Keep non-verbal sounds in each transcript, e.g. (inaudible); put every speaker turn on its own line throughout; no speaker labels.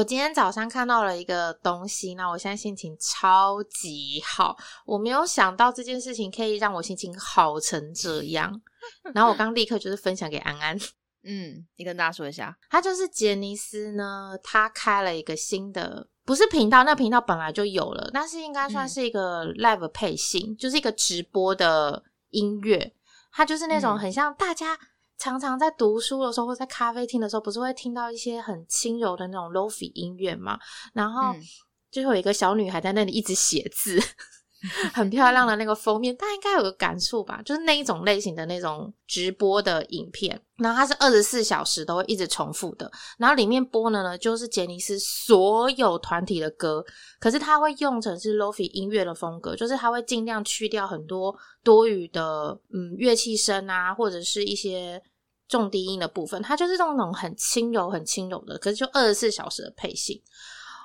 我今天早上看到了一个东西，那我现在心情超级好。我没有想到这件事情可以让我心情好成这样。然后我刚立刻就是分享给安安，(laughs)
嗯，你跟大家说一下，
他就是杰尼斯呢，他开了一个新的，不是频道，那频道本来就有了，但是应该算是一个 live 配信，就是一个直播的音乐。它就是那种很像大家。常常在读书的时候，或在咖啡厅的时候，不是会听到一些很轻柔的那种 lofi 音乐嘛？然后就有一个小女孩在那里一直写字。(laughs) 很漂亮的那个封面，大家应该有个感触吧？就是那一种类型的那种直播的影片，然后它是二十四小时都会一直重复的，然后里面播的呢就是杰尼斯所有团体的歌，可是它会用成是 lofi 音乐的风格，就是它会尽量去掉很多多余的嗯乐器声啊，或者是一些重低音的部分，它就是这种很轻柔、很轻柔的，可是就二十四小时的配信，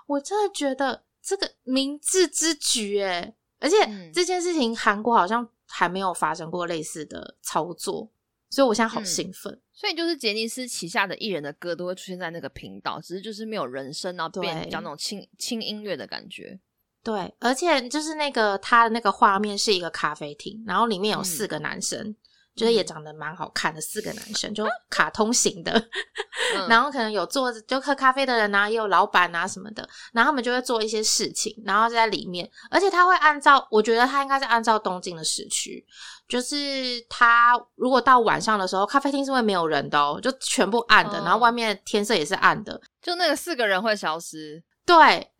我真的觉得这个明智之举，诶而且这件事情韩国好像还没有发生过类似的操作，所以我现在好兴奋。
所以就是杰尼斯旗下的艺人的歌都会出现在那个频道，只是就是没有人声，然后变比较那种轻轻音乐的感觉。
对，而且就是那个他的那个画面是一个咖啡厅，然后里面有四个男生。觉得也长得蛮好看的，四个男生就卡通型的，(laughs) 然后可能有做就喝咖啡的人啊，也有老板啊什么的，然后他们就会做一些事情，然后在里面，而且他会按照，我觉得他应该是按照东京的时区，就是他如果到晚上的时候，咖啡厅是会没有人的哦，就全部暗的，然后外面天色也是暗的，
就那个四个人会消失，
对。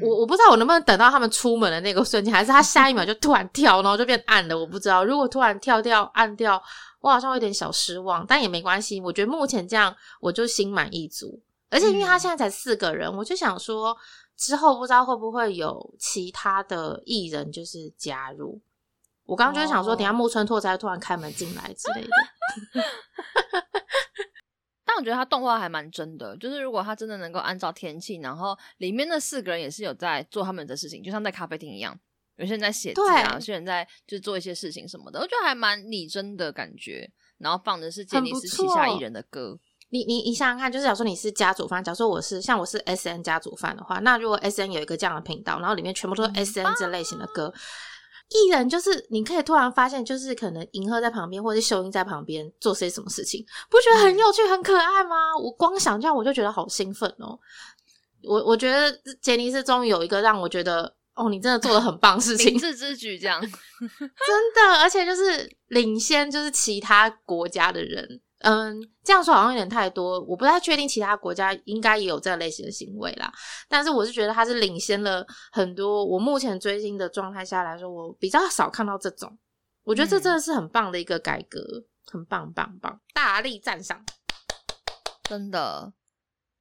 我我不知道我能不能等到他们出门的那个瞬间，还是他下一秒就突然跳，然后就变暗了。我不知道，如果突然跳掉暗掉，我好像有点小失望，但也没关系。我觉得目前这样我就心满意足。而且因为他现在才四个人，我就想说之后不知道会不会有其他的艺人就是加入。我刚刚就是想说，等下木村拓哉突然开门进来之类的。(laughs)
但我觉得他动画还蛮真的，就是如果他真的能够按照天气，然后里面那四个人也是有在做他们的事情，就像在咖啡厅一样，有些人在写字啊，有些人在就做一些事情什么的，我觉得还蛮拟真的感觉。然后放的是杰尼斯旗下艺人的歌，
你你你想想看，就是假如说你是家族 fan，假如说我是像我是 S N 家族饭的话，那如果 S N 有一个这样的频道，然后里面全部都是 S N 这类型的歌。艺人就是你可以突然发现，就是可能银赫在旁边，或者是秀英在旁边做些什么事情，不觉得很有趣、很可爱吗？我光想这样，我就觉得好兴奋哦！我我觉得杰尼斯终于有一个让我觉得，哦，你真的做的很棒事情 (laughs) (laughs) 明
智之举，这样 (laughs)
真的，而且就是领先，就是其他国家的人。嗯，这样说好像有点太多，我不太确定其他国家应该也有这类型的行为啦。但是我是觉得他是领先了很多。我目前追星的状态下来说，我比较少看到这种。我觉得这真的是很棒的一个改革，很棒棒棒，大力赞赏，
真的。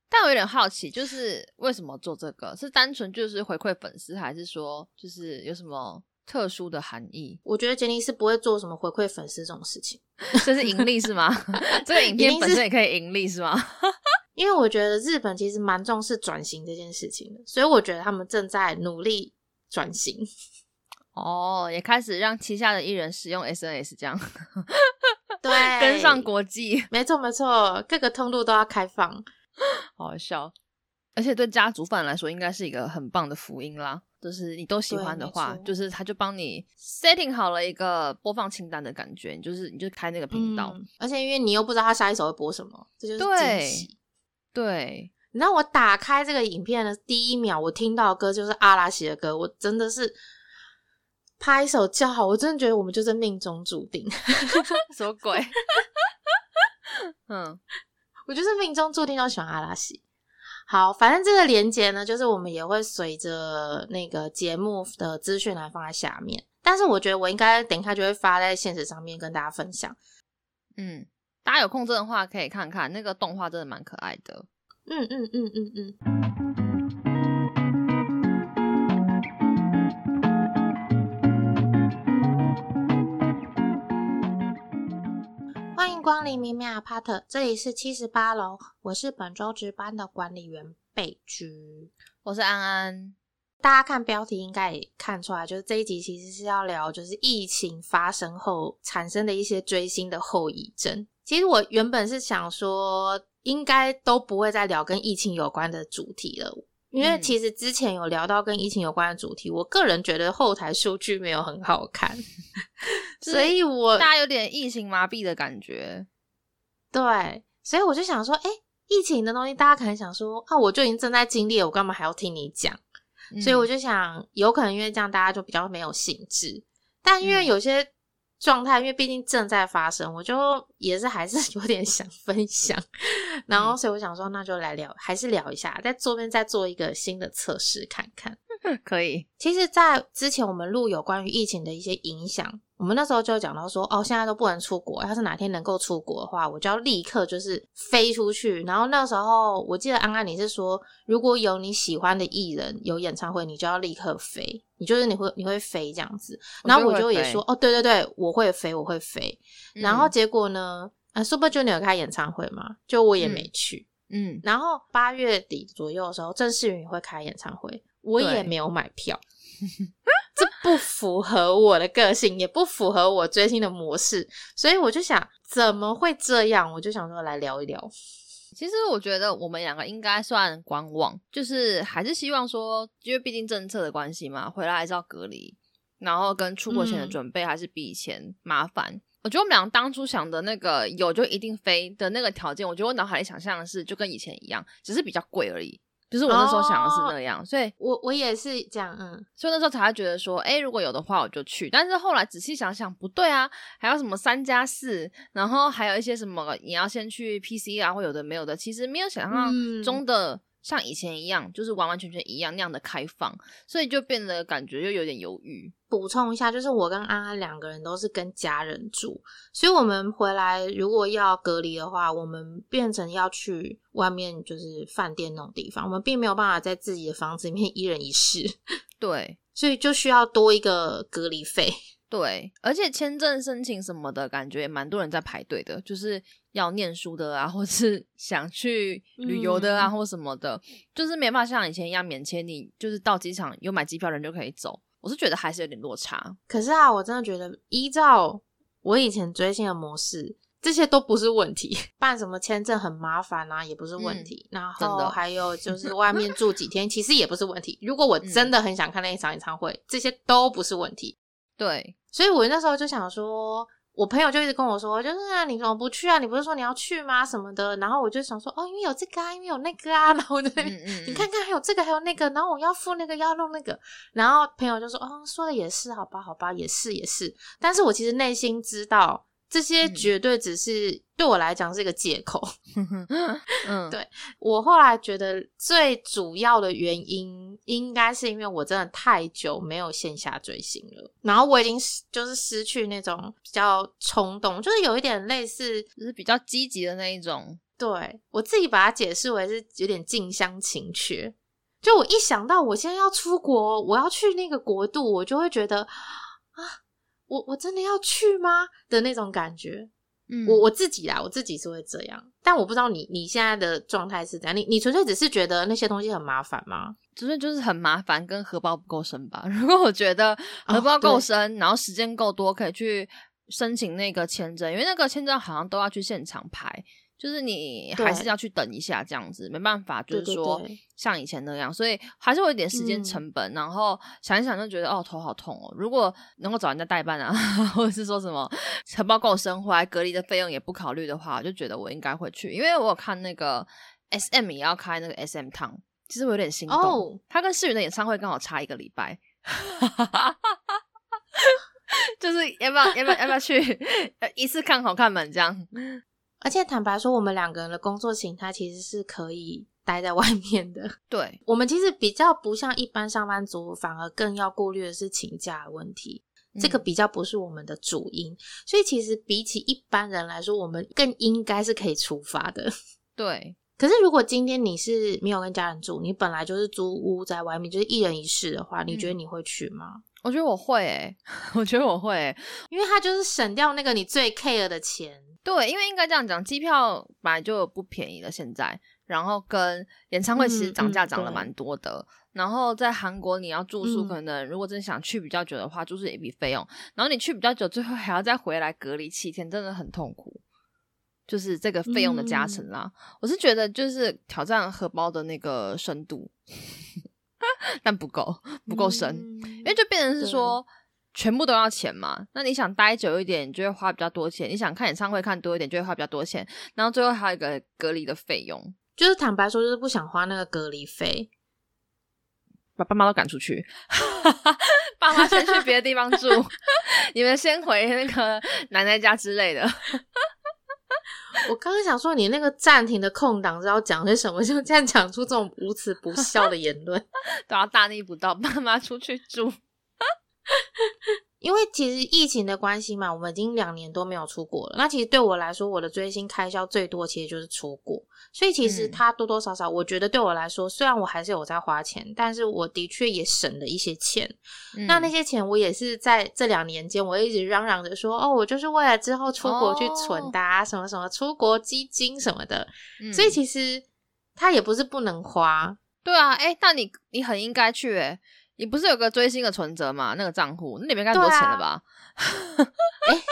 但我有点好奇，就是为什么做这个？是单纯就是回馈粉丝，还是说就是有什么？特殊的含义，
我觉得杰尼斯不会做什么回馈粉丝这种事情，(laughs)
这是盈利是吗？(laughs) 这个影片本身也可以盈利是吗？(laughs)
因为我觉得日本其实蛮重视转型这件事情的，所以我觉得他们正在努力转型。
哦，也开始让旗下的艺人使用 SNS，这样
对，
跟上国际，
没错没错，各个通路都要开放，
好笑。而且对家族粉来说，应该是一个很棒的福音啦。就是你都喜欢的话，就是他就帮你 setting 好了一个播放清单的感觉，你就是你就开那个频道，
而且因为你又不知道他下一首会播什么，这就是惊喜。
对，
你知道我打开这个影片的第一秒，我听到的歌就是阿拉西的歌，我真的是拍手叫好，我真的觉得我们就是命中注定，(laughs)
什么鬼？(laughs) 嗯，
我就是命中注定要喜欢阿拉西。好，反正这个连接呢，就是我们也会随着那个节目的资讯来放在下面。但是我觉得我应该等一下就会发在现实上面跟大家分享。
嗯，大家有空真的话可以看看那个动画，真的蛮可爱的。
嗯嗯嗯嗯嗯。欢迎光临明明阿帕特，这里是七十八楼，我是本周值班的管理员贝居，
我是安安。
大家看标题应该也看出来，就是这一集其实是要聊，就是疫情发生后产生的一些追星的后遗症。其实我原本是想说，应该都不会再聊跟疫情有关的主题了。因为其实之前有聊到跟疫情有关的主题，我个人觉得后台数据没有很好看，所以我
大家有点疫情麻痹的感觉。
对，所以我就想说，哎，疫情的东西，大家可能想说，啊，我就已经正在经历了，我干嘛还要听你讲？所以我就想，有可能因为这样，大家就比较没有兴致。但因为有些状态，因为毕竟正在发生，我就也是还是 (laughs) 有点想分享。然后，所以我想说，那就来聊，还是聊一下，在这边再做一个新的测试看看。(laughs)
可以。
其实，在之前我们录有关于疫情的一些影响。我们那时候就讲到说，哦，现在都不能出国。要是哪天能够出国的话，我就要立刻就是飞出去。然后那时候我记得安安你是说，如果有你喜欢的艺人有演唱会，你就要立刻飞。你就是你会你会飞这样子。然后我就也说，哦，对对对，我会飞，我会飞。然后结果呢，啊，Super Junior 开演唱会嘛，就我也没去。嗯。然后八月底左右的时候，郑世云会开演唱会，我也没有买票。(laughs) 这不符合我的个性，也不符合我追星的模式，所以我就想，怎么会这样？我就想说来聊一聊。
其实我觉得我们两个应该算观望，就是还是希望说，因为毕竟政策的关系嘛，回来还是要隔离，然后跟出国前的准备还是比以前麻烦。我觉得我们俩当初想的那个有就一定飞的那个条件，我觉得我脑海里想象的是就跟以前一样，只是比较贵而已。就是我那时候想的是那样，所以
我我也是这样，嗯，
所以那时候才会觉得说，哎，如果有的话我就去。但是后来仔细想想，不对啊，还有什么三加四，然后还有一些什么，你要先去 PC 啊，或有的没有的，其实没有想象中的像以前一样，就是完完全全一样那样的开放，所以就变得感觉又有点犹豫。
补充一下，就是我跟安安两个人都是跟家人住，所以我们回来如果要隔离的话，我们变成要去外面，就是饭店那种地方，我们并没有办法在自己的房子里面 (laughs) 一人一室。
对，
所以就需要多一个隔离费。
对，而且签证申请什么的感觉蛮多人在排队的，就是要念书的啊，或是 (laughs) 想去旅游的啊，或什么的，就是没办法像以前一样免签，你就是到机场有买机票人就可以走。我是觉得还是有点落差，
可是啊，我真的觉得依照我以前追星的模式，这些都不是问题。(laughs) 办什么签证很麻烦啊，也不是问题。然后还有就是外面住几天，其实也不是问题。如果我真的很想看那一场演唱会，这些都不是问题。
对，
所以我那时候就想说。我朋友就一直跟我说，就是啊，你怎么不去啊？你不是说你要去吗？什么的。然后我就想说，哦，因为有这个啊，因为有那个啊。(laughs) 然后对，你看看还有这个，还有那个。然后我要付那个，要弄那个。然后朋友就说，哦，说的也是，好吧，好吧，也是，也是。但是我其实内心知道。这些绝对只是对我来讲是一个借口。(laughs) 嗯，对我后来觉得最主要的原因，应该是因为我真的太久没有线下追星了，然后我已经就是失去那种比较冲动，就是有一点类似，
就是比较积极的那一种。
对我自己把它解释为是有点近乡情怯。就我一想到我现在要出国，我要去那个国度，我就会觉得啊。我我真的要去吗的那种感觉，嗯，我我自己啦，我自己是会这样，但我不知道你你现在的状态是怎样，你你纯粹只是觉得那些东西很麻烦吗？
纯粹就是很麻烦，跟荷包不够深吧。(laughs) 如果我觉得荷包够深，然后时间够多，可以去申请那个签证，因为那个签证好像都要去现场排。就是你还是要去等一下，这样子没办法，就是说像以前那样，所以还是会有点时间成本。然后想一想就觉得哦，头好痛哦。如果能够找人家代办啊，(laughs) 或者是说什么承包够生活，隔离的费用也不考虑的话，我就觉得我应该会去，因为我有看那个 S M 也要开那个 S M Town，其实我有点心动。他跟世云的演唱会刚好差一个礼拜，(laughs) 就是要不要要不要要不要去一次看好看满这样。
而且坦白说，我们两个人的工作形态其实是可以 (laughs) 待在外面的。
对，
我们其实比较不像一般上班族，反而更要顾虑的是请假问题。这个比较不是我们的主因，所以其实比起一般人来说，我们更应该是可以出发的。(laughs)
对。
可是如果今天你是没有跟家人住，你本来就是租屋在外面，就是一人一室的话，你觉得你会去吗？
我觉得我会诶，我觉得我会，(laughs)
因为它就是省掉那个你最 care 的钱。
对，因为应该这样讲，机票本来就不便宜了，现在，然后跟演唱会其实涨价涨了蛮多的。然后在韩国你要住宿，可能如果真想去比较久的话，住宿也一笔费用。然后你去比较久，最后还要再回来隔离七天，真的很痛苦。就是这个费用的加成啦。我是觉得就是挑战荷包的那个深度，(laughs) 但不够不够深，因为就变成是说全部都要钱嘛。那你想待久一点，你就会花比较多钱；你想看演唱会看多一点，就会花比较多钱。然后最后还有一个隔离的费用，
就是坦白说，就是不想花那个隔离费。
把爸妈都赶出去，(laughs) 爸妈先去别的地方住，(laughs) 你们先回那个奶奶家之类的。
我刚刚想说，你那个暂停的空档是要讲些什么？就这样讲出这种无耻不孝的言论，(laughs)
都要大逆不道，爸妈出去住。
因为其实疫情的关系嘛，我们已经两年多没有出国了。那其实对我来说，我的追星开销最多其实就是出国。所以其实它多多少少，我觉得对我来说，虽然我还是有在花钱，但是我的确也省了一些钱。那那些钱我也是在这两年间，我一直嚷嚷着说：“哦，我就是为了之后出国去存的啊，什么什么出国基金什么的。”所以其实它也不是不能花。
对啊，哎，那你你很应该去哎。你不是有个追星的存折吗？那个账户那里面该多钱了吧？(laughs)
哎，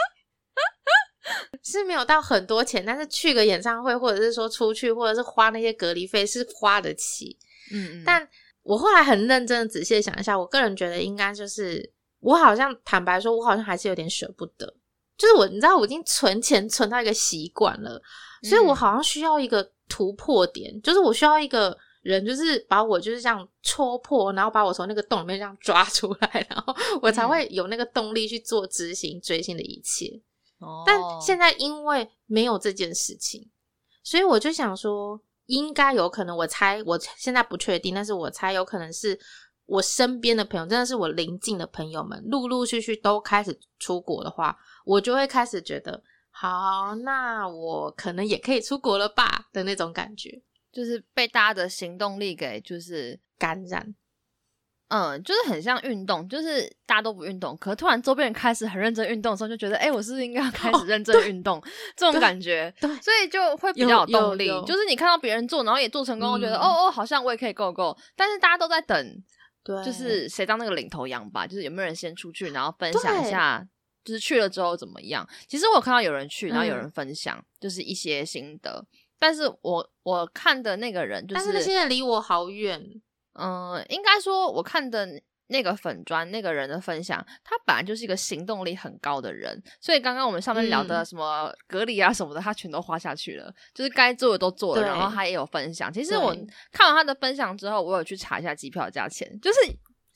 是没有到很多钱，但是去个演唱会，或者是说出去，或者是花那些隔离费，是花得起。嗯嗯。但我后来很认真的仔细想一下，我个人觉得应该就是，我好像坦白说，我好像还是有点舍不得。就是我，你知道，我已经存钱存到一个习惯了，所以我好像需要一个突破点，就是我需要一个。人就是把我就是这样戳破，然后把我从那个洞里面这样抓出来，然后我才会有那个动力去做执行追星的一切。哦，但现在因为没有这件事情，所以我就想说，应该有可能，我猜我现在不确定，但是我猜有可能是我身边的朋友，真的是我邻近的朋友们，陆陆续续都开始出国的话，我就会开始觉得，好，那我可能也可以出国了吧的那种感觉。
就是被大家的行动力给就是
感染，
嗯，就是很像运动，就是大家都不运动，可突然周边人开始很认真运动的时候，就觉得哎，我是不是应该要开始认真运动？这种感觉，
对，
所以就会比较有动力。就是你看到别人做，然后也做成功，我觉得哦哦，好像我也可以够够。但是大家都在等，
对，
就是谁当那个领头羊吧？就是有没有人先出去，然后分享一下，就是去了之后怎么样？其实我看到有人去，然后有人分享，就是一些心得。但是我我看的那个人，就是但
是现在离我好远。
嗯，应该说我看的那个粉砖那个人的分享，他本来就是一个行动力很高的人，所以刚刚我们上面聊的什么隔离啊什么的，他全都花下去了，就是该做的都做了，然后他也有分享。其实我看完他的分享之后，我有去查一下机票价钱，就是。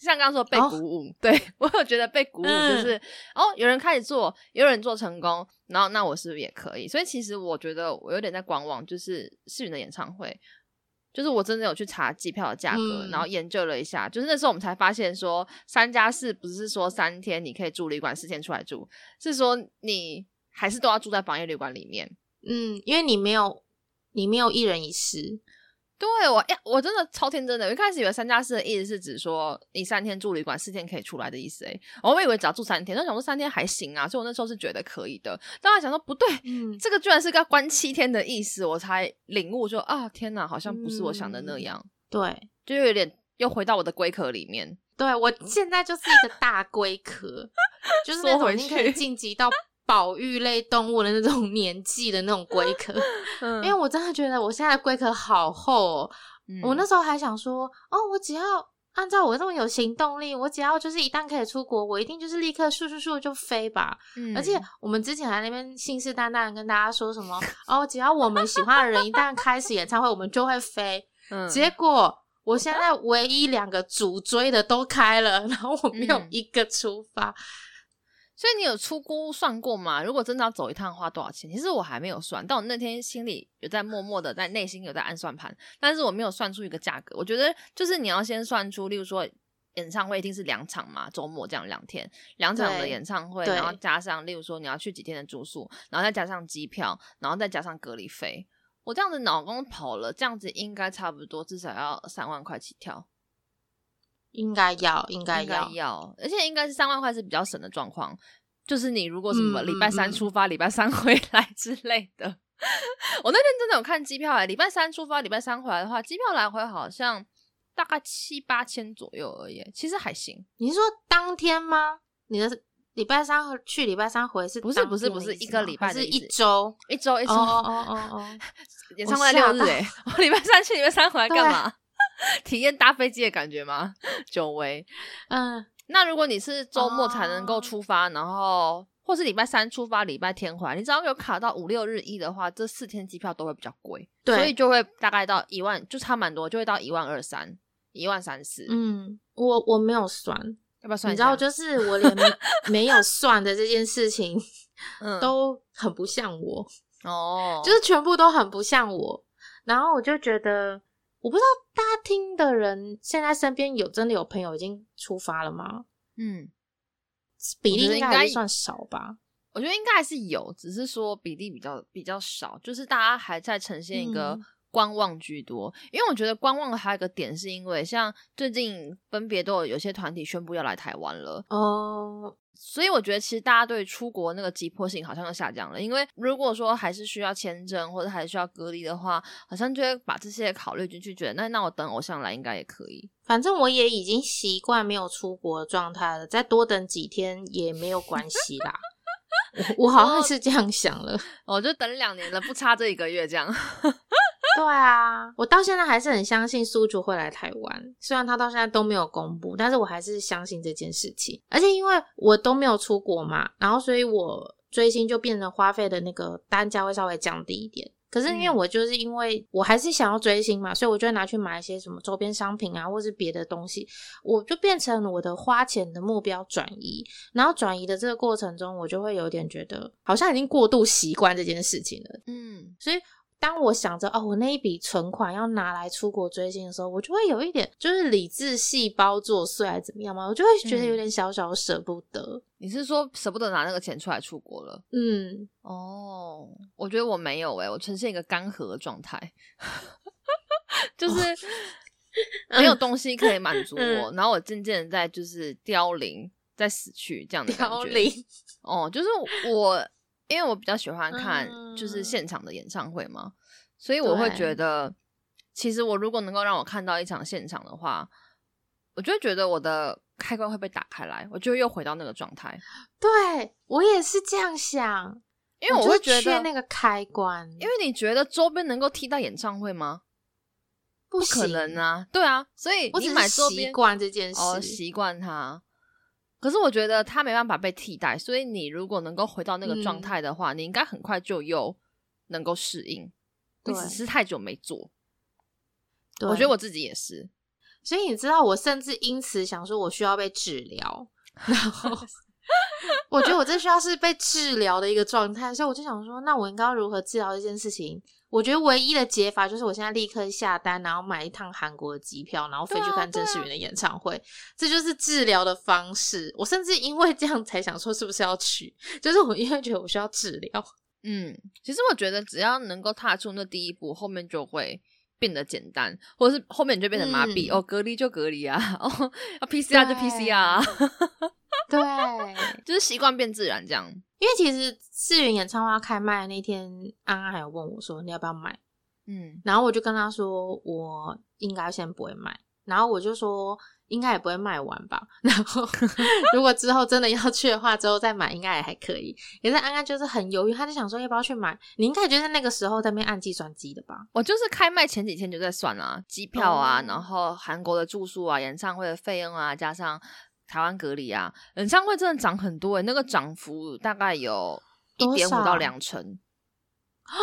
像刚刚说被鼓舞，(laughs) 对我有觉得被鼓舞，就是哦，有人开始做，有人做成功，然后那我是不是也可以？所以其实我觉得我有点在观望，就是世云的演唱会，就是我真的有去查机票的价格，然后研究了一下，就是那时候我们才发现说，三加四不是说三天你可以住旅馆，四天出来住，是说你还是都要住在防疫旅馆里面。
嗯，因为你没有你没有一人一室。
对我呀，我真的超天真的。我一开始以为三加四的意思是指说你三天住旅馆，四天可以出来的意思。哎，我以为只要住三天，那想说三天还行啊，所以我那时候是觉得可以的。当然想说不对，这个居然是个关七天的意思，我才领悟说啊，天哪，好像不是我想的那样。
对，
就有点又回到我的龟壳里面。
对我现在就是一个大龟壳，就是那种已经可以晋级到。保育类动物的那种年纪的那种龟壳，(laughs) 因为我真的觉得我现在龟壳好厚哦。我那时候还想说，哦，我只要按照我这么有行动力，我只要就是一旦可以出国，我一定就是立刻咻咻咻就飞吧。而且我们之前在那边信誓旦旦跟大家说什么，(laughs) 哦，只要我们喜欢的人一旦开始演唱会，我们就会飞。结果我现在唯一两个主追的都开了，然后我没有一个出发。
所以你有出估算过吗？如果真的要走一趟，花多少钱？其实我还没有算，但我那天心里有在默默的在内心有在按算盘，但是我没有算出一个价格。我觉得就是你要先算出，例如说演唱会一定是两场嘛，周末这样两天两场的演唱会，然后加上例如说你要去几天的住宿，然后再加上机票，然后再加上隔离费，我这样子脑公跑了，这样子应该差不多至少要三万块起跳。
应该要，应该
要要，而且应该是三万块是比较省的状况。就是你如果什么礼拜三出发，礼拜三 (laughs) 回来之类的。我那天真的有看机票哎，礼拜三出发，礼拜三回来的话，机票来回好像大概七八千左右而已，其实还行。
你是说当天吗？你的礼拜三去，礼拜三回是
不是不是不是一个礼拜
是一周
一周一周
哦哦哦哦，
演唱会六日哎，(laughs) 我礼拜三去，礼拜三回来干嘛？(laughs) 体验搭飞机的感觉吗？(laughs) 久违。嗯，那如果你是周末才能够出发，然后或是礼拜三出发，礼拜天回来，你只要有卡到五六日一的话，这四天机票都会比较贵，所以就会大概到一万，就差蛮多，就会到一万二三、一万三四。
嗯，我我没有算，
要不要算？
你知道，就是我连没 (laughs) 有算的这件事情，都很不像我哦，就是全部都很不像我，然后我就觉得。我不知道大家听的人现在身边有真的有朋友已经出发了吗？嗯，比例应该算少吧。
我觉得应该还是有，只是说比例比较比较少，就是大家还在呈现一个。观望居多，因为我觉得观望还有一个点，是因为像最近分别都有有些团体宣布要来台湾了哦，所以我觉得其实大家对出国那个急迫性好像又下降了。因为如果说还是需要签证或者还需要隔离的话，好像就会把这些考虑进去，觉得那那我等偶像来应该也可以。
反正我也已经习惯没有出国的状态了，再多等几天也没有关系啦。(laughs) 我好像是这样想了，
我就等两年了，不差这一个月这样。(laughs) (laughs)
对啊，我到现在还是很相信苏竹会来台湾，虽然他到现在都没有公布，但是我还是相信这件事情。而且因为我都没有出国嘛，然后所以我追星就变成花费的那个单价会稍微降低一点。可是因为我就是因为我还是想要追星嘛，所以我就拿去买一些什么周边商品啊，或是别的东西，我就变成我的花钱的目标转移。然后转移的这个过程中，我就会有点觉得好像已经过度习惯这件事情了。嗯，所以。当我想着哦，我那一笔存款要拿来出国追星的时候，我就会有一点就是理智细胞作祟，还是怎么样嘛？我就会觉得有点小小舍不得。
你是说舍不得拿那个钱出来出国了？嗯，哦，我觉得我没有诶，我呈现一个干涸的状态，(laughs) 就是没有东西可以满足 (laughs) 我，然后我渐渐在就是凋零，在死去这样的感觉。哦，就是我。因为我比较喜欢看就是现场的演唱会嘛，所以我会觉得，其实我如果能够让我看到一场现场的话，我就会觉得我的开关会被打开来，我就又回到那个状态。
对我也是这样想，因为我会觉得那个开关，
因为你觉得周边能够替代演唱会吗？
不
可能啊！对啊，所以你买周边
习惯这件事，
习惯它。可是我觉得它没办法被替代，所以你如果能够回到那个状态的话，你应该很快就又能够适应。你只是太久没做，我觉得我自己也是。
所以你知道，我甚至因此想说，我需要被治疗。然后 (laughs) 我觉得我这需要是被治疗的一个状态，所以我就想说，那我应该要如何治疗这件事情？我觉得唯一的解法就是我现在立刻下单，然后买一趟韩国的机票，然后飞去看郑世云的演唱会。这就是治疗的方式。我甚至因为这样才想说，是不是要去？就是我因为觉得我需要治疗。
嗯，其实我觉得只要能够踏出那第一步，后面就会变得简单，或者是后面你就变成麻痹哦，隔离就隔离啊，哦，要 PCR 就 PCR，(laughs) (laughs)
对，(laughs)
就是习惯变自然这样。
因为其实世云演唱会要开卖那天，安安还有问我说你要不要买，嗯，然后我就跟他说我应该先不会买，然后我就说应该也不会卖完吧，(laughs) 然后如果之后真的要去的话，之后再买应该也还可以。可是安安就是很犹豫，他就想说要不要去买，你应该就在那个时候在那边按计算机的吧？
我就是开卖前几天就在算啊，机票啊，然后韩国的住宿啊，演唱会的费用啊，加上。台湾隔离啊，演唱会真的涨很多诶，那个涨幅大概有一点五到两成
啊，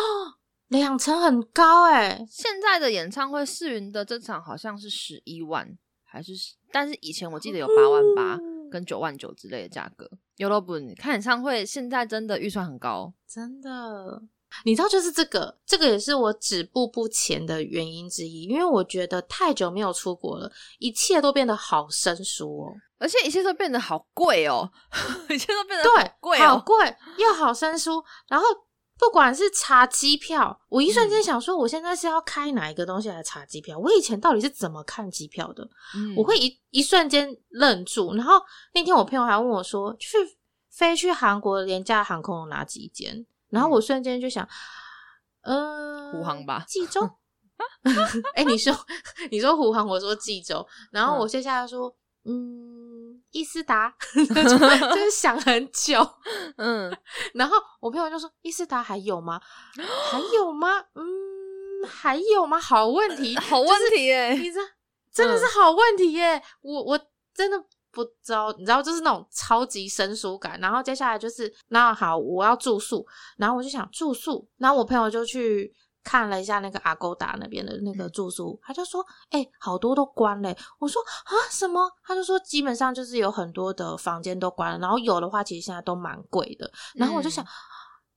(gasps) 两成很高诶。
现在的演唱会世云的这场好像是十一万，还是但是以前我记得有八万八跟九万九之类的价格。有了不？看演唱会现在真的预算很高，
真的。你知道，就是这个，这个也是我止步不前的原因之一，因为我觉得太久没有出国了，一切都变得好生疏哦，
而且一切都变得好贵哦，(laughs) 一切都变得
对
贵，
好贵又好生疏。然后不管是查机票，我一瞬间想说，我现在是要开哪一个东西来查机票？我以前到底是怎么看机票的？我会一一瞬间愣住。然后那天我朋友还问我说，去飞去韩国廉价航空有哪几间？然后我瞬间就想，嗯，
虎航吧，
济州。(laughs) 哎，你说 (laughs) 你说虎航，我说济州。然后我接下来说，嗯，伊斯达，(laughs) 就是想很久，
嗯，
然后我朋友就说伊斯达还有吗？还有吗？嗯，还有吗？好问题，(laughs)
好问题耶！
你知道，真的是好问题耶！我我真的不知道，你知道，就是那种超级生疏感。然后接下来就是，那好，我要住宿，然后我就想住宿，然后我朋友就去。看了一下那个阿勾达那边的那个住宿，他就说：“哎，好多都关了。”我说：“啊，什么？”他就说：“基本上就是有很多的房间都关了，然后有的话，其实现在都蛮贵的。”然后我就想：“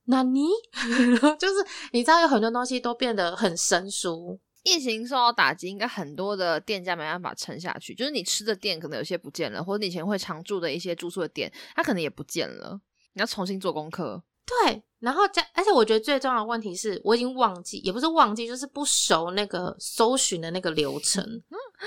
那你 (laughs) 就是你知道，有很多东西都变得很生疏。
疫情受到打击，应该很多的店家没办法撑下去。就是你吃的店可能有些不见了，或者你以前会常住的一些住宿的店，它可能也不见了。你要重新做功课。”
对，然后加，而且我觉得最重要的问题是我已经忘记，也不是忘记，就是不熟那个搜寻的那个流程。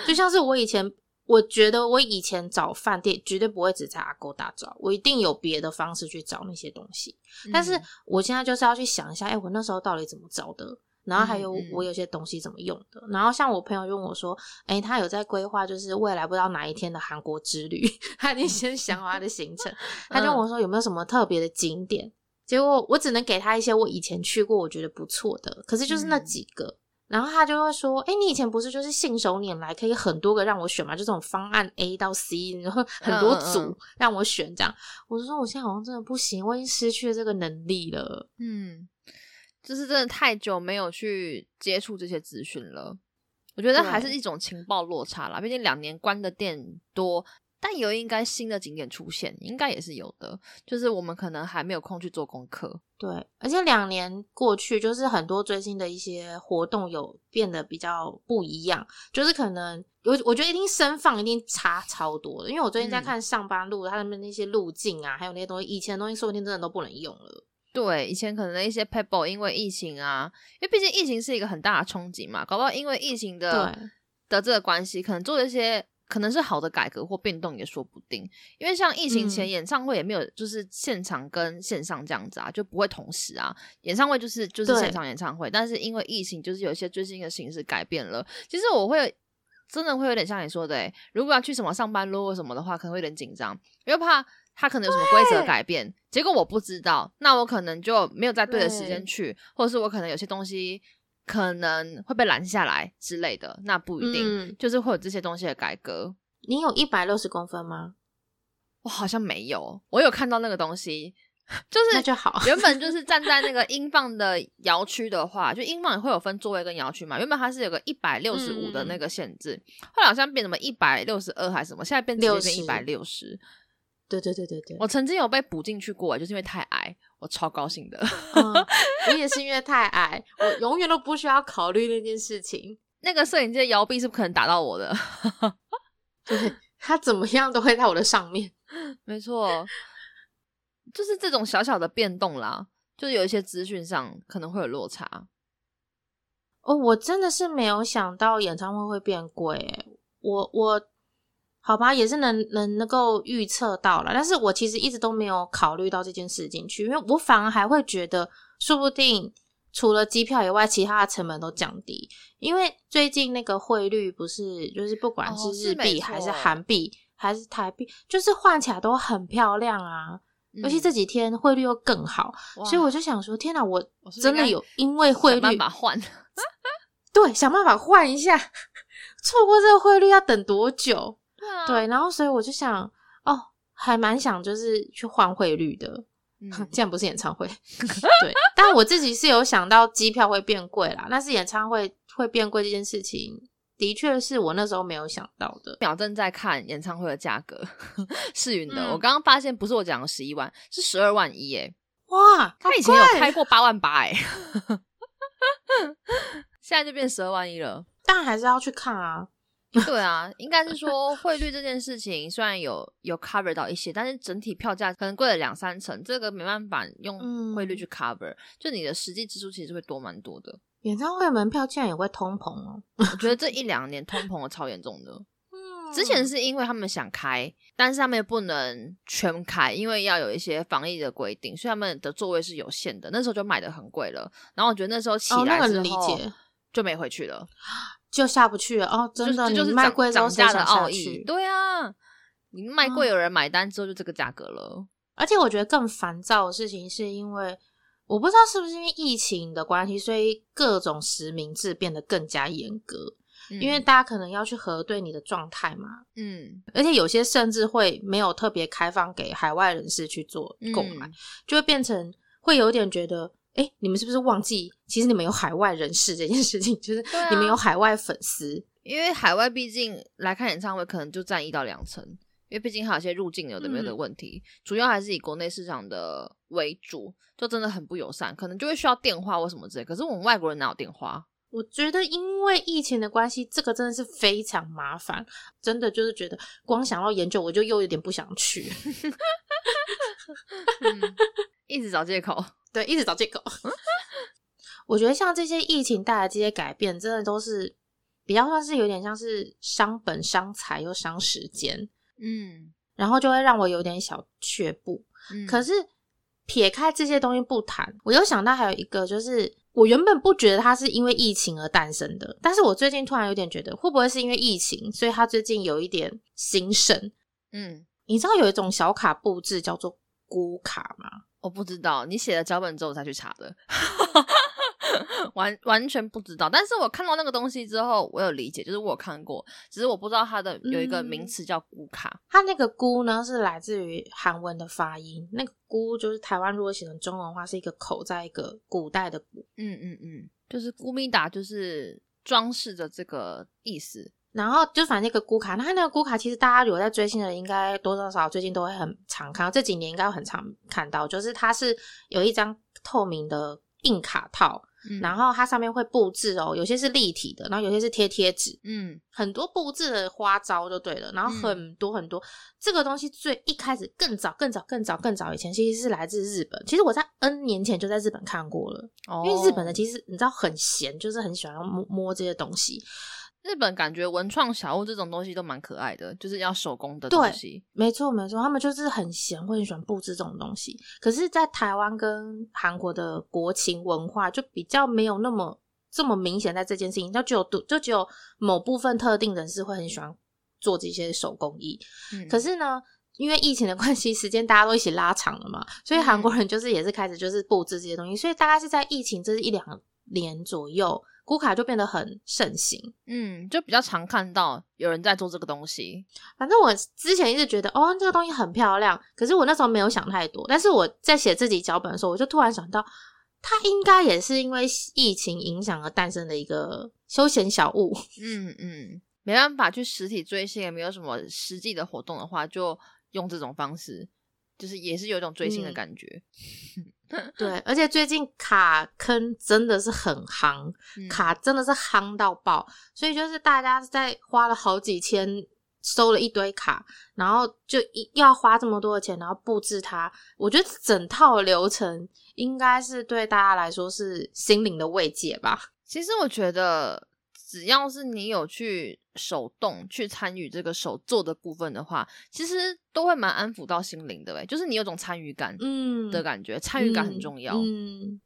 就像是我以前，我觉得我以前找饭店绝对不会只在阿勾大找，我一定有别的方式去找那些东西。但是我现在就是要去想一下，哎，我那时候到底怎么找的？然后还有我有些东西怎么用的？然后像我朋友就问我说，哎，他有在规划，就是未来不知道哪一天的韩国之旅，(laughs) 他已经先想好他的行程。他就问我说，有没有什么特别的景点？结果我只能给他一些我以前去过我觉得不错的，可是就是那几个，然后他就会说：“哎，你以前不是就是信手拈来，可以很多个让我选嘛？就这种方案 A 到 C，然后很多组 (laughs) 让我选这样。”我就说：“我现在好像真的不行，我已经失去了这个能力了。”
嗯，就是真的太久没有去接触这些资讯了，我觉得还是一种情报落差啦。毕竟两年关的店多。但有应该新的景点出现，应该也是有的，就是我们可能还没有空去做功课。
对，而且两年过去，就是很多最新的一些活动有变得比较不一样，就是可能我我觉得一定声放一定差超多的，因为我最近在看上班路，他们那些路径啊，还有那些东西，以前的东西说不定真的都不能用了。
对，以前可能一些 people 因为疫情啊，因为毕竟疫情是一个很大的冲击嘛，搞不好因为疫情的的这个关系，可能做一些。可能是好的改革或变动也说不定，因为像疫情前演唱会也没有就是现场跟线上这样子啊，就不会同时啊。演唱会就是就是现场演唱会，但是因为疫情，就是有一些最新的形式改变了。其实我会真的会有点像你说的，哎，如果要去什么上班路或什么的话，可能会有点紧张，因为怕他可能有什么规则改变，结果我不知道，那我可能就没有在对的时间去，或者是我可能有些东西。可能会被拦下来之类的，那不一定，就是会有这些东西的改革。
你有一百六十公分吗？
我好像没有，我有看到那个东西，就是
那就好。
原本就是站在那个英镑的摇区的话，就英镑会有分座位跟摇区嘛。原本它是有个一百六十五的那个限制，后来好像变什么一百六十二还是什么，现在变直接变一百六十。
对对对对对，
我曾经有被补进去过，就是因为太矮，我超高兴的。
我也是因为太矮，我永远都不需要考虑那件事情。
那个摄影机的摇臂是不可能打到我的，
对，它怎么样都会在我的上面。
没错，就是这种小小的变动啦，就是有一些资讯上可能会有落差。
哦，我真的是没有想到演唱会会变贵，我我。好吧，也是能能能够预测到了，但是我其实一直都没有考虑到这件事进去，因为我反而还会觉得，说不定除了机票以外，其他的成本都降低。因为最近那个汇率不是，就是不管是日币还是韩币还是台币，就是换起来都很漂亮啊。尤其这几天汇率又更好，所以我就想说，天哪，我真的有因为汇率
换，
对，想办法换一下，(laughs) 错过这个汇率要等多久？对，然后所以我就想，哦，还蛮想就是去换汇率的，嗯。(laughs) 既然不是演唱会，(laughs) 对，但我自己是有想到机票会变贵啦，但是演唱会会变贵这件事情，的确是我那时候没有想到的。
表正在看演唱会的价格，世云的，我刚刚发现不是我讲的十一万，是十二万一，哎，
哇，
他以前有开过！八万八，哎，(laughs) 现在就变十二万一了，
但还是要去看啊。
对啊，应该是 (laughs) 说汇率这件事情虽然有有 cover 到一些，但是整体票价可能贵了两三成，这个没办法用汇率去 cover，就你的实际支出其实会多蛮多的。
演唱会门票竟然也会通膨哦！
我觉得这一两年通膨的超严重的。(laughs) 嗯，之前是因为他们想开，但是他们又不能全开，因为要有一些防疫的规定，所以他们的座位是有限的。那时候就买的很贵了。然后我觉得那时候起来之后就没回去了。
就下不去了哦，真的，
就是
卖贵
涨价的
奥
义。对啊，你卖贵，有人买单之后就这个价格了。
而且我觉得更烦躁的事情，是因为我不知道是不是因为疫情的关系，所以各种实名制变得更加严格。因为大家可能要去核对你的状态嘛，嗯，而且有些甚至会没有特别开放给海外人士去做购买，就会变成会有点觉得，哎，你们是不是忘记，其实你们有海外人士这件事情，就是你们有海外粉丝，
因为海外毕竟来看演唱会可能就占一到两成，因为毕竟还有些入境有的没有的问题，主要还是以国内市场的为主，就真的很不友善，可能就会需要电话或什么之类，可是我们外国人哪有电话？
我觉得因为疫情的关系，这个真的是非常麻烦，真的就是觉得光想要研究，我就又有点不想去，
一直找借口，
对，一直找借口。(laughs) 我觉得像这些疫情带来这些改变，真的都是比较算是有点像是伤本伤财又伤时间，嗯，然后就会让我有点小却步。可是撇开这些东西不谈，我又想到还有一个就是。我原本不觉得它是因为疫情而诞生的，但是我最近突然有点觉得，会不会是因为疫情，所以它最近有一点心神？嗯，你知道有一种小卡布置叫做孤卡吗？
我不知道，你写了脚本之后才去查的。完完全不知道，但是我看到那个东西之后，我有理解，就是我有看过，只是我不知道它的有一个名词叫“咕卡”。
它那个“咕”呢，是来自于韩文的发音，那个“咕”就是台湾如果写成中文的话，是一个口在一个古代的“古”。
嗯嗯嗯，就是“咕咪达”，就是装饰着这个意思。
然后就反正那个“咕卡”，那那个“咕卡”其实大家有在追星的人，应该多多少少最近都会很常看到，这几年应该很常看到，就是它是有一张透明的硬卡套。然后它上面会布置哦，有些是立体的，然后有些是贴贴纸，嗯，很多布置的花招就对了。然后很多很多，这个东西最一开始更早更早更早更早以前，其实是来自日本。其实我在 N 年前就在日本看过了，因为日本的其实你知道很闲，就是很喜欢摸摸这些东西。
日本感觉文创小物这种东西都蛮可爱的，就是要手工的东西。
没错没错，他们就是很闲，会很喜欢布置这种东西。可是，在台湾跟韩国的国情文化就比较没有那么这么明显，在这件事情，就只有就只有某部分特定人士会很喜欢做这些手工艺。可是呢，因为疫情的关系，时间大家都一起拉长了嘛，所以韩国人就是也是开始就是布置这些东西。所以大概是在疫情这一两年左右。古卡就变得很盛行，
嗯，就比较常看到有人在做这个东西。
反正我之前一直觉得，哦，这个东西很漂亮，可是我那时候没有想太多。但是我在写自己脚本的时候，我就突然想到，它应该也是因为疫情影响而诞生的一个休闲小物。(laughs)
嗯嗯，没办法去实体追星，也没有什么实际的活动的话，就用这种方式，就是也是有一种追星的感觉。(laughs) (laughs)
对，而且最近卡坑真的是很夯，卡真的是夯到爆，所以就是大家在花了好几千收了一堆卡，然后就一要花这么多的钱，然后布置它。我觉得整套流程应该是对大家来说是心灵的慰藉吧。
其实我觉得。只要是你有去手动去参与这个手做的部分的话，其实都会蛮安抚到心灵的呗。就是你有种参与感，嗯的感觉，参与感很重要。
嗯，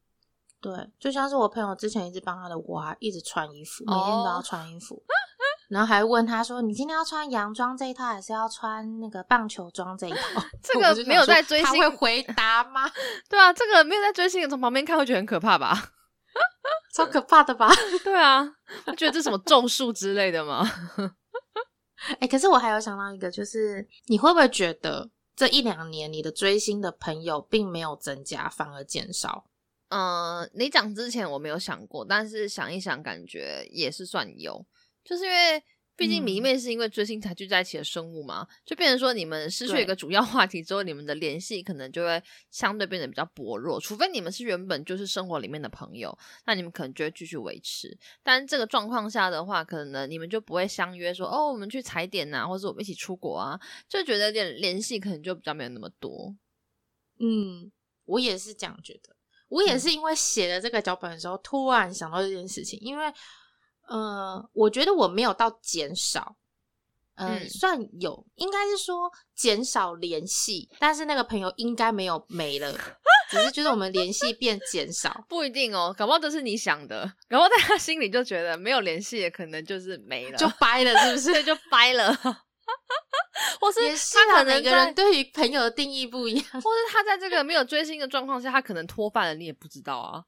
对，就像是我朋友之前一直帮他的娃一直穿衣服，每天都要穿衣服，(laughs) 然后还问他说：“你今天要穿洋装这一套，还是要穿那个棒球装这一套？” (laughs)
这个没有在追星，他
会回答吗？(laughs)
对啊，这个没有在追星的，从旁边看会觉得很可怕吧。
超可怕的吧？(laughs)
对啊，我觉得这什么咒术之类的吗？(laughs)
哎，可是我还有想到一个，就是你会不会觉得这一两年你的追星的朋友并没有增加，反而减少？
嗯，你讲之前我没有想过，但是想一想，感觉也是算有，就是因为。毕竟迷妹是因为追星才聚在一起的生物嘛，就变成说你们失去一个主要话题之后，你们的联系可能就会相对变得比较薄弱。除非你们是原本就是生活里面的朋友，那你们可能就会继续维持。但这个状况下的话，可能你们就不会相约说哦，我们去踩点呐，或者我们一起出国啊，就觉得有点联系可能就比较没有那么多。
嗯，我也是这样觉得。我也是因为写了这个脚本的时候，突然想到这件事情，因为。呃，我觉得我没有到减少，嗯，算有，应该是说减少联系，但是那个朋友应该没有没了，只是就是我们联系变减少，(laughs)
不一定哦，搞不好都是你想的，搞不好在他心里就觉得没有联系，可能就是没了，
就 (laughs) 掰了，是不是？
就掰了。(laughs) 或是他可能
每个人对于朋友的定义不一样，
或是他在这个没有追星的状况下，他可能脱饭了，你也不知道啊。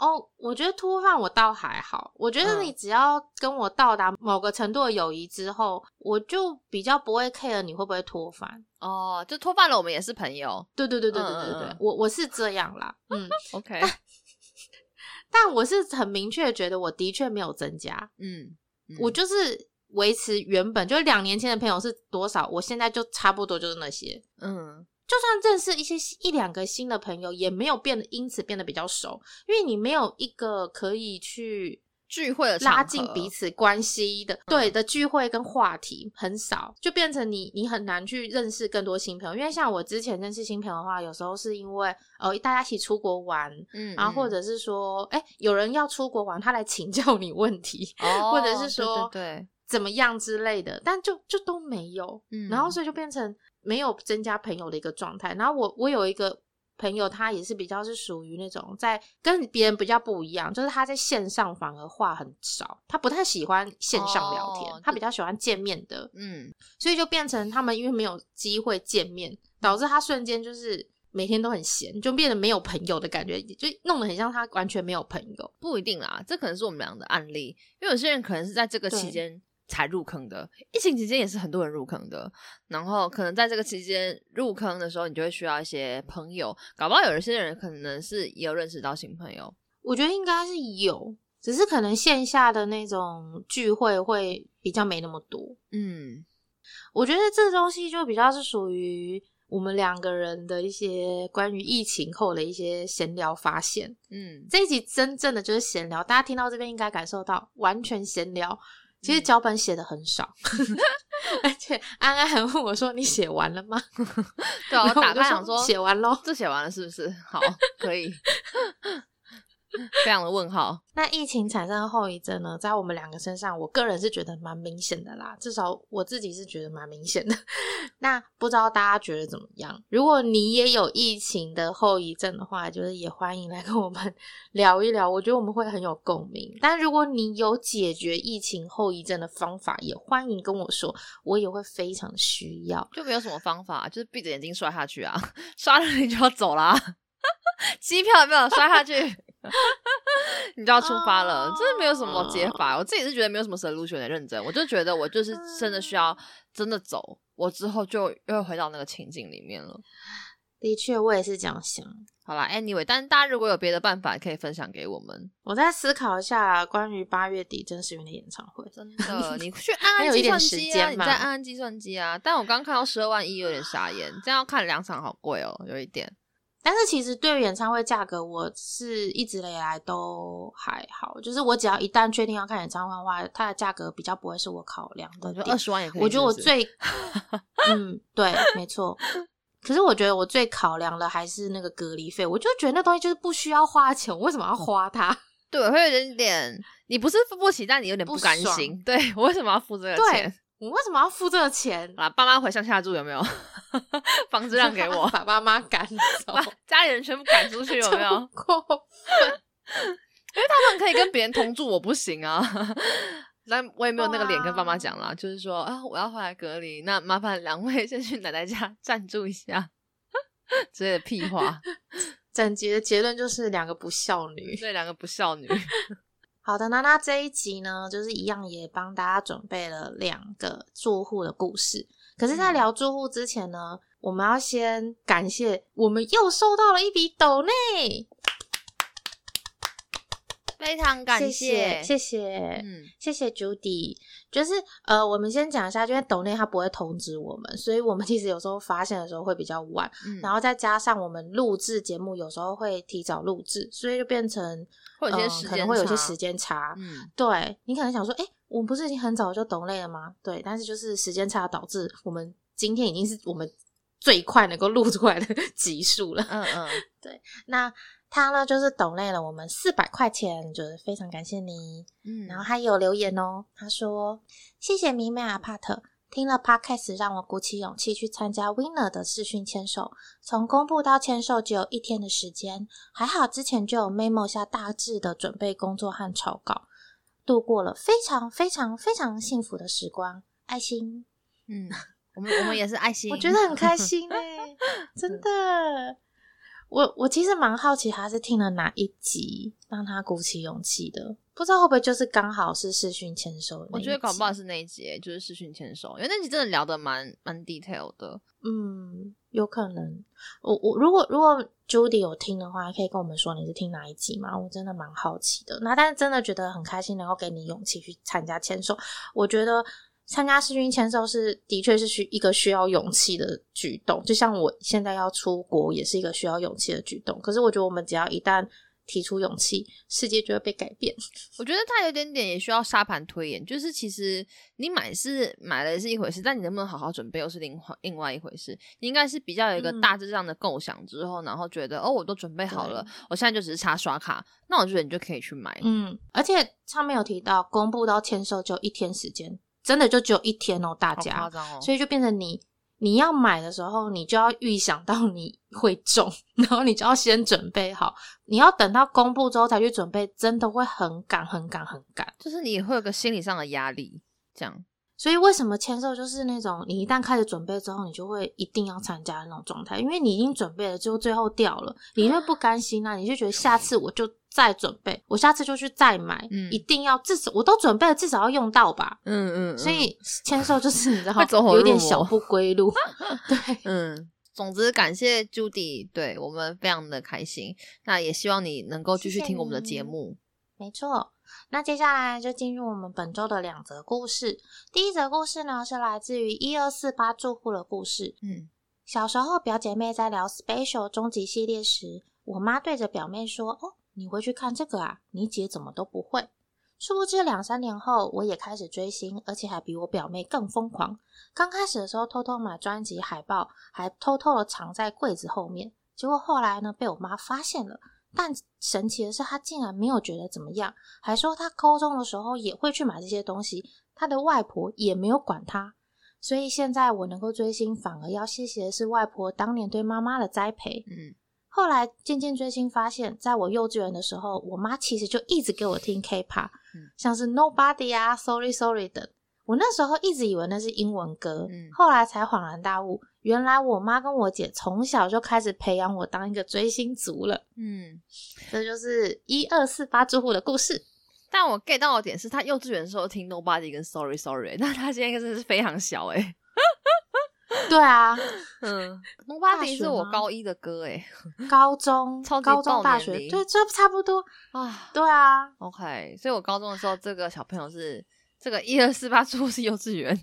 哦，我觉得脱饭我倒还好，我觉得你只要跟我到达某个程度的友谊之后，我就比较不会 care 你会不会脱饭。
哦，就脱饭了，我们也是朋友。
对对对对对对对，我我是这样啦。嗯，(laughs)
OK。
但我是很明确觉得，我的确没有增加。嗯，我就是维持原本，就是两年前的朋友是多少，我现在就差不多就是那些。嗯。就算认识一些一两个新的朋友，也没有变得因此变得比较熟，因为你没有一个可以去
聚会
拉近彼此关系的对的聚会跟话题很少，就变成你你很难去认识更多新朋友。因为像我之前认识新朋友的话，有时候是因为呃大家一起出国玩，嗯，然后或者是说哎有人要出国玩，他来请教你问题，或者是说
对。
怎么样之类的，但就就都没有，嗯，然后所以就变成。没有增加朋友的一个状态，然后我我有一个朋友，他也是比较是属于那种在跟别人比较不一样，就是他在线上反而话很少，他不太喜欢线上聊天，他比较喜欢见面的，嗯，所以就变成他们因为没有机会见面，导致他瞬间就是每天都很闲，就变得没有朋友的感觉，就弄得很像他完全没有朋友。
不一定啦，这可能是我们俩的案例，因为有些人可能是在这个期间。才入坑的，疫情期间也是很多人入坑的。然后可能在这个期间入坑的时候，你就会需要一些朋友。搞不好有一些人可能是也有认识到新朋友。
我觉得应该是有，只是可能线下的那种聚会会比较没那么多。嗯，我觉得这东西就比较是属于我们两个人的一些关于疫情后的一些闲聊发现。嗯，这一集真正的就是闲聊，大家听到这边应该感受到完全闲聊。其实脚本写的很少，(laughs) 而且安安还问我说：“你写完了吗？”
对我打开想说
写完喽，
这写完了是不是？好，可以。(laughs) (laughs) (laughs) 非常的问号。(laughs)
那疫情产生的后遗症呢，在我们两个身上，我个人是觉得蛮明显的啦。至少我自己是觉得蛮明显的。(laughs) 那不知道大家觉得怎么样？如果你也有疫情的后遗症的话，就是也欢迎来跟我们聊一聊。我觉得我们会很有共鸣。但如果你有解决疫情后遗症的方法，也欢迎跟我说，我也会非常需要。
就没有什么方法，就是闭着眼睛刷下去啊，刷了你就要走啦。机票没有刷下去，(laughs) 你就要出发了。真的没有什么解法，我自己是觉得没有什么 solution 的认真。我就觉得我就是真的需要真的走，我之后就又回到那个情景里面了。
的确，我也是这样想。
好啦 a n y w a y 但是大家如果有别的办法，可以分享给我们。
我再思考一下关于八月底真实云的演唱会。
真的，你去 (laughs) 按按计算机啊，你再按按计算机啊。但我刚看到十二万一，有点傻眼。这样要看两场，好贵哦，有一点。
但是其实对于演唱会价格，我是一直以来都还好。就是我只要一旦确定要看演唱会的话，它的价格比较不会是我考量的。
就二十万也可以。
我觉得我最，(laughs) 嗯，对，没错。可是我觉得我最考量的还是那个隔离费。我就觉得那东西就是不需要花钱，我为什么要花它？
对，会有点点，你不是付不起，但你有点不甘心。对我为什么要付这个钱？
我为什么要付这个钱
啊？爸妈回乡下住有没有？(laughs) 房子让给我，(laughs)
把爸妈赶 (laughs) 走，
把家里人全部赶出去有没有？
过分，
因为他们可以跟别人同住，我不行啊。那我也没有那个脸跟爸妈讲啦，就是说啊，我要回来隔离，那麻烦两位先去奶奶家暂住一下，之类的屁话。
整集的结论就是两个不孝女，
对，两个不孝女。
好的，那那这一集呢，就是一样也帮大家准备了两个住户的故事。可是，在聊住户之前呢，我们要先感谢我们又收到了一笔抖内。
非常感
谢，谢谢，嗯，谢谢 Judy。就是呃，我们先讲一下，因为抖内他不会通知我们，所以我们其实有时候发现的时候会比较晚，然后再加上我们录制节目有时候会提早录制，所以就变成
会有些时
可能会有些时间差。嗯，对你可能想说，哎，我们不是已经很早就抖内了吗？对，但是就是时间差导致我们今天已经是我们最快能够录出来的 (laughs) 集数了。嗯嗯，(laughs) 对，那。他呢，就是懂累了我们四百块钱，就是非常感谢你。嗯，然后他有留言哦，他说：“谢谢迷妹阿帕特，听了 Podcast 让我鼓起勇气去参加 Winner 的视讯签售。从公布到签售只有一天的时间，还好之前就有 memo 下大致的准备工作和草稿，度过了非常非常非常幸福的时光。爱心。”
嗯，我们我们也是爱心，
我觉得很开心哎，(laughs) 真的。我我其实蛮好奇，他是听了哪一集让他鼓起勇气的？不知道会不会就是刚好是视讯签收？
我觉得搞不好是那一集，就是视讯签收，因为那集真的聊的蛮蛮 detail 的。
嗯，有可能。我我如果如果 Judy 有听的话，可以跟我们说你是听哪一集吗？我真的蛮好奇的。那但是真的觉得很开心，能够给你勇气去参加签收。我觉得。参加世军签售是的确是需一个需要勇气的举动，就像我现在要出国也是一个需要勇气的举动。可是我觉得我们只要一旦提出勇气，世界就会被改变。(laughs)
我觉得它有点点也需要沙盘推演，就是其实你买是买了是一回事，但你能不能好好准备又是另外另外一回事。你应该是比较有一个大致上的构想之后，然后觉得哦，我都准备好了，我现在就只是差刷卡，那我觉得你就可以去买。
嗯，而且上面有提到公布到签售就一天时间。真的就只有一天哦，大家，所以就变成你你要买的时候，你就要预想到你会中，然后你就要先准备好。你要等到公布之后才去准备，真的会很赶、很赶、很赶，
就是你会有个心理上的压力，这样。
所以为什么签售就是那种你一旦开始准备之后，你就会一定要参加的那种状态？因为你已经准备了，就最后掉了，你就不甘心啊！你就觉得下次我就再准备，我下次就去再买，一定要至少我都准备了，至少要用到吧？嗯嗯。所以签售就是你知道有点小不归路。(laughs) 对，
嗯。总之感谢 Judy，对我们非常的开心。那也希望你能够继续听我们的节目。
没错。那接下来就进入我们本周的两则故事。第一则故事呢，是来自于一二四八住户的故事。嗯，小时候表姐妹在聊 Special 终极系列时，我妈对着表妹说：“哦，你会去看这个啊？你姐怎么都不会。”殊不知两三年后，我也开始追星，而且还比我表妹更疯狂。刚开始的时候，偷偷买专辑海报，还偷偷的藏在柜子后面。结果后来呢，被我妈发现了。但神奇的是，他竟然没有觉得怎么样，还说他高中的时候也会去买这些东西，他的外婆也没有管他。所以现在我能够追星，反而要谢谢的是外婆当年对妈妈的栽培。嗯，后来渐渐追星，发现在我幼稚园的时候，我妈其实就一直给我听 K-pop，像是 Nobody 啊，Sorry Sorry 等。我那时候一直以为那是英文歌，后来才恍然大悟。原来我妈跟我姐从小就开始培养我当一个追星族了。嗯，这就是一二四八住户的故事。
但我 get 到的点是他幼稚园的时候听 Nobody 跟 Sorry Sorry，(laughs) 那他现在真的是非常小哎。(laughs)
对啊，
嗯，Nobody 是我高一的歌哎，
高中、(laughs) 高中、大学，对，这差不多啊。对啊
，OK，所以我高中的时候，这个小朋友是这个一二四八住户是幼稚园，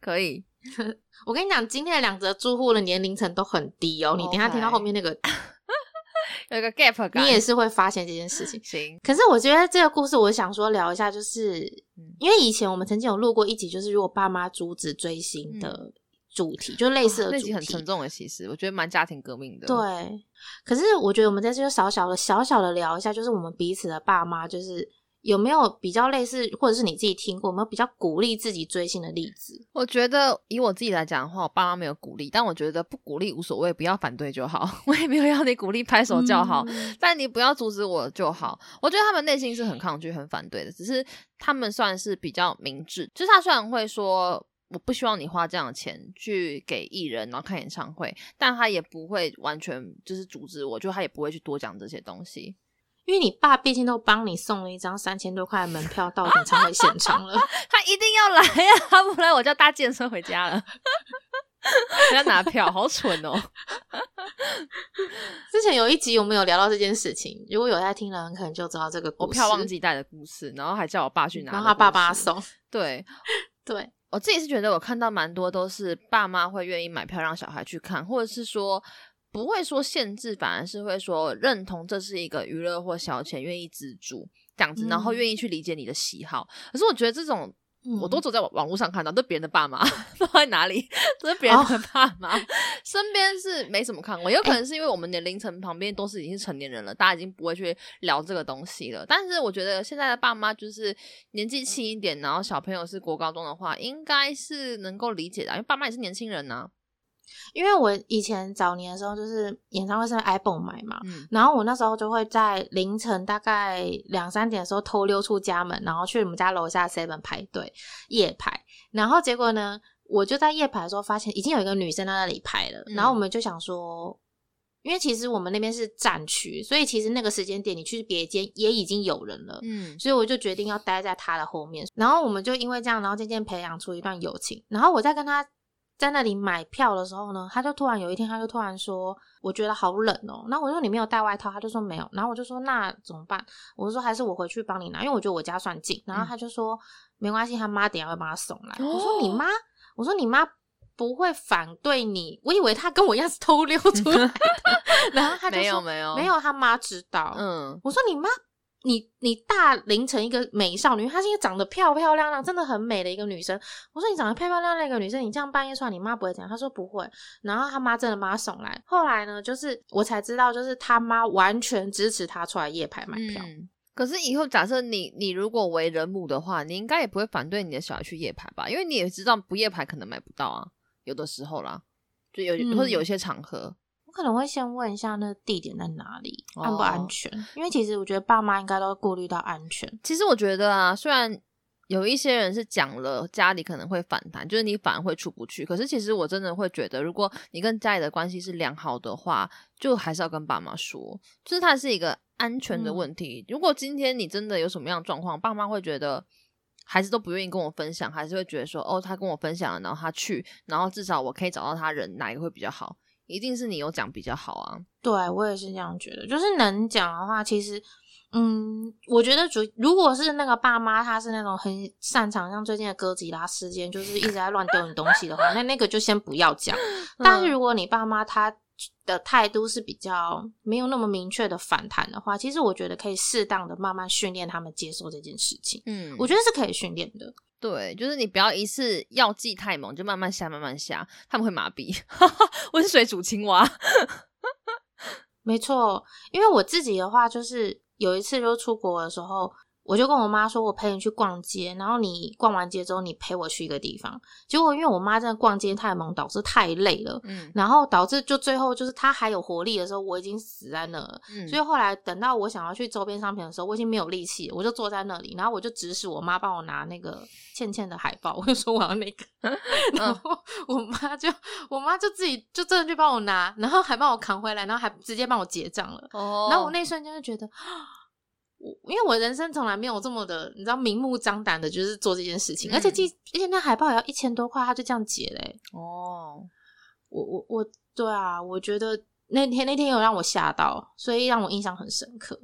可以。(laughs)
我跟你讲，今天的两则住户的年龄层都很低哦。你等下听到后面那个 (laughs)
有一个 gap
感，你也是会发现这件事情。(laughs)
行，
可是我觉得这个故事，我想说聊一下，就是因为以前我们曾经有录过一集，就是如果爸妈阻止追星的主题，就类似的主题，
很沉重的。其实我觉得蛮家庭革命的。
对，可是我觉得我们在这就小小的、小小的聊一下，就是我们彼此的爸妈，就是。有没有比较类似，或者是你自己听过，有没有比较鼓励自己追星的例子？
我觉得以我自己来讲的话，我爸妈没有鼓励，但我觉得不鼓励无所谓，不要反对就好。(laughs) 我也没有要你鼓励拍手叫好，但你不要阻止我就好。我觉得他们内心是很抗拒、很反对的，只是他们算是比较明智。就是他虽然会说我不希望你花这样的钱去给艺人，然后看演唱会，但他也不会完全就是阻止我，就他也不会去多讲这些东西。
因为你爸毕竟都帮你送了一张三千多块的门票到演唱会现场了，(laughs)
他一定要来呀！他不来，我叫搭建车回家了。要拿票，好蠢哦！
之前有一集我们有聊到这件事情，如果有在听的人，可能就知道这个
我票忘记带的故事，然后还叫我爸去拿，
然后他爸爸送。
对 (laughs)
对，
我自己是觉得我看到蛮多都是爸妈会愿意买票让小孩去看，或者是说。不会说限制，反而是会说认同这是一个娱乐或消遣，愿意资助这样子，然后愿意去理解你的喜好。可是我觉得这种，我都走在网络上看到，都别人的爸妈 (laughs) 放在哪里，都是别人的爸妈，身边是没什么看过。有可能是因为我们年龄层旁边都是已经是成年人了，大家已经不会去聊这个东西了。但是我觉得现在的爸妈就是年纪轻一点，然后小朋友是国高中的话，应该是能够理解的，因为爸妈也是年轻人呐。
因为我以前早年的时候，就是演唱会是 iPhone 买嘛，然后我那时候就会在凌晨大概两三点的时候偷溜出家门，然后去我们家楼下 Seven 排队夜排，然后结果呢，我就在夜排的时候发现，已经有一个女生在那里排了，然后我们就想说，因为其实我们那边是战区，所以其实那个时间点你去别间也已经有人了，嗯，所以我就决定要待在他的后面，然后我们就因为这样，然后渐渐培养出一段友情。然后我在跟他在那里买票的时候呢，他就突然有一天，他就突然说，我觉得好冷哦。然后我说你没有带外套，他就说没有。然后我就说那怎么办？我说还是我回去帮你拿，因为我觉得我家算近。然后他就说没关系，他妈等下会帮他送来。我说你妈。我说你妈不会反对你，我以为他跟我一样是偷溜出来的，(laughs) 然后他就说
没有没有
没有，他妈知道。嗯，我说你妈，你你大龄成一个美少女，她是一个长得漂漂亮亮、真的很美的一个女生。我说你长得漂漂亮亮一个女生，你这样半夜出来，你妈不会讲？她说不会。然后她妈真的把她送来。后来呢，就是我才知道，就是她妈完全支持她出来夜排买票。
可是以后假设你你如果为人母的话，你应该也不会反对你的小孩去夜排吧？因为你也知道不夜排可能买不到啊，有的时候啦，就有或者有一些场合，
我可能会先问一下那地点在哪里，安不安全？因为其实我觉得爸妈应该都会顾虑到安全。
其实我觉得啊，虽然有一些人是讲了家里可能会反弹，就是你反而会出不去。可是其实我真的会觉得，如果你跟家里的关系是良好的话，就还是要跟爸妈说，就是它是一个。安全的问题。如果今天你真的有什么样的状况，爸妈会觉得孩子都不愿意跟我分享，还是会觉得说，哦，他跟我分享了，然后他去，然后至少我可以找到他人，哪一个会比较好？一定是你有讲比较好啊。
对我也是这样觉得，就是能讲的话，其实，嗯，我觉得主如果是那个爸妈，他是那种很擅长像最近的哥吉拉事件，就是一直在乱丢你东西的话，那那个就先不要讲。(laughs) 但是如果你爸妈他。的态度是比较没有那么明确的反弹的话，其实我觉得可以适当的慢慢训练他们接受这件事情。嗯，我觉得是可以训练的。
对，就是你不要一次药剂太猛，就慢慢下，慢慢下，他们会麻痹。温水煮青蛙，(laughs)
没错。因为我自己的话，就是有一次就出国的时候。我就跟我妈说，我陪你去逛街，然后你逛完街之后，你陪我去一个地方。结果因为我妈真的逛街太忙，导致太累了，嗯，然后导致就最后就是她还有活力的时候，我已经死在那了。嗯，所以后来等到我想要去周边商品的时候，我已经没有力气，我就坐在那里，然后我就指使我妈帮我拿那个倩倩的海报，我就说我要那个，(laughs) 然后我妈就我妈就自己就真的去帮我拿，然后还帮我扛回来，然后还直接帮我结账了。哦，然后我那瞬间就觉得。我因为我人生从来没有这么的，你知道明目张胆的，就是做这件事情，而且记，而且那海报也要一千多块，他就这样结嘞。哦，我我我，对啊，我觉得那天那天有让我吓到，所以让我印象很深刻。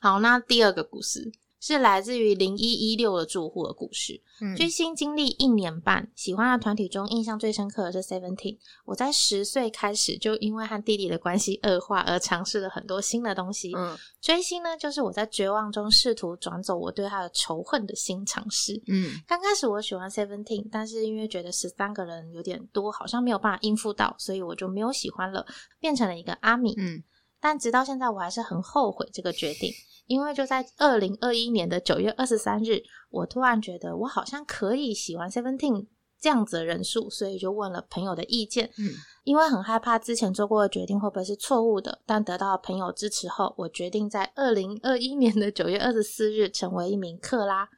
好，那第二个故事。是来自于零一一六的住户的故事。追星经历一年半，喜欢的团体中印象最深刻的是 Seventeen。我在十岁开始就因为和弟弟的关系恶化而尝试了很多新的东西。嗯，追星呢，就是我在绝望中试图转走我对他的仇恨的新尝试。嗯，刚开始我喜欢 Seventeen，但是因为觉得十三个人有点多，好像没有办法应付到，所以我就没有喜欢了，变成了一个阿米。嗯，但直到现在，我还是很后悔这个决定。因为就在二零二一年的九月二十三日，我突然觉得我好像可以喜欢 Seventeen 这样子的人数，所以就问了朋友的意见。嗯，因为很害怕之前做过的决定会不会是错误的，但得到朋友支持后，我决定在二零二一年的九月二十四日成为一名克拉。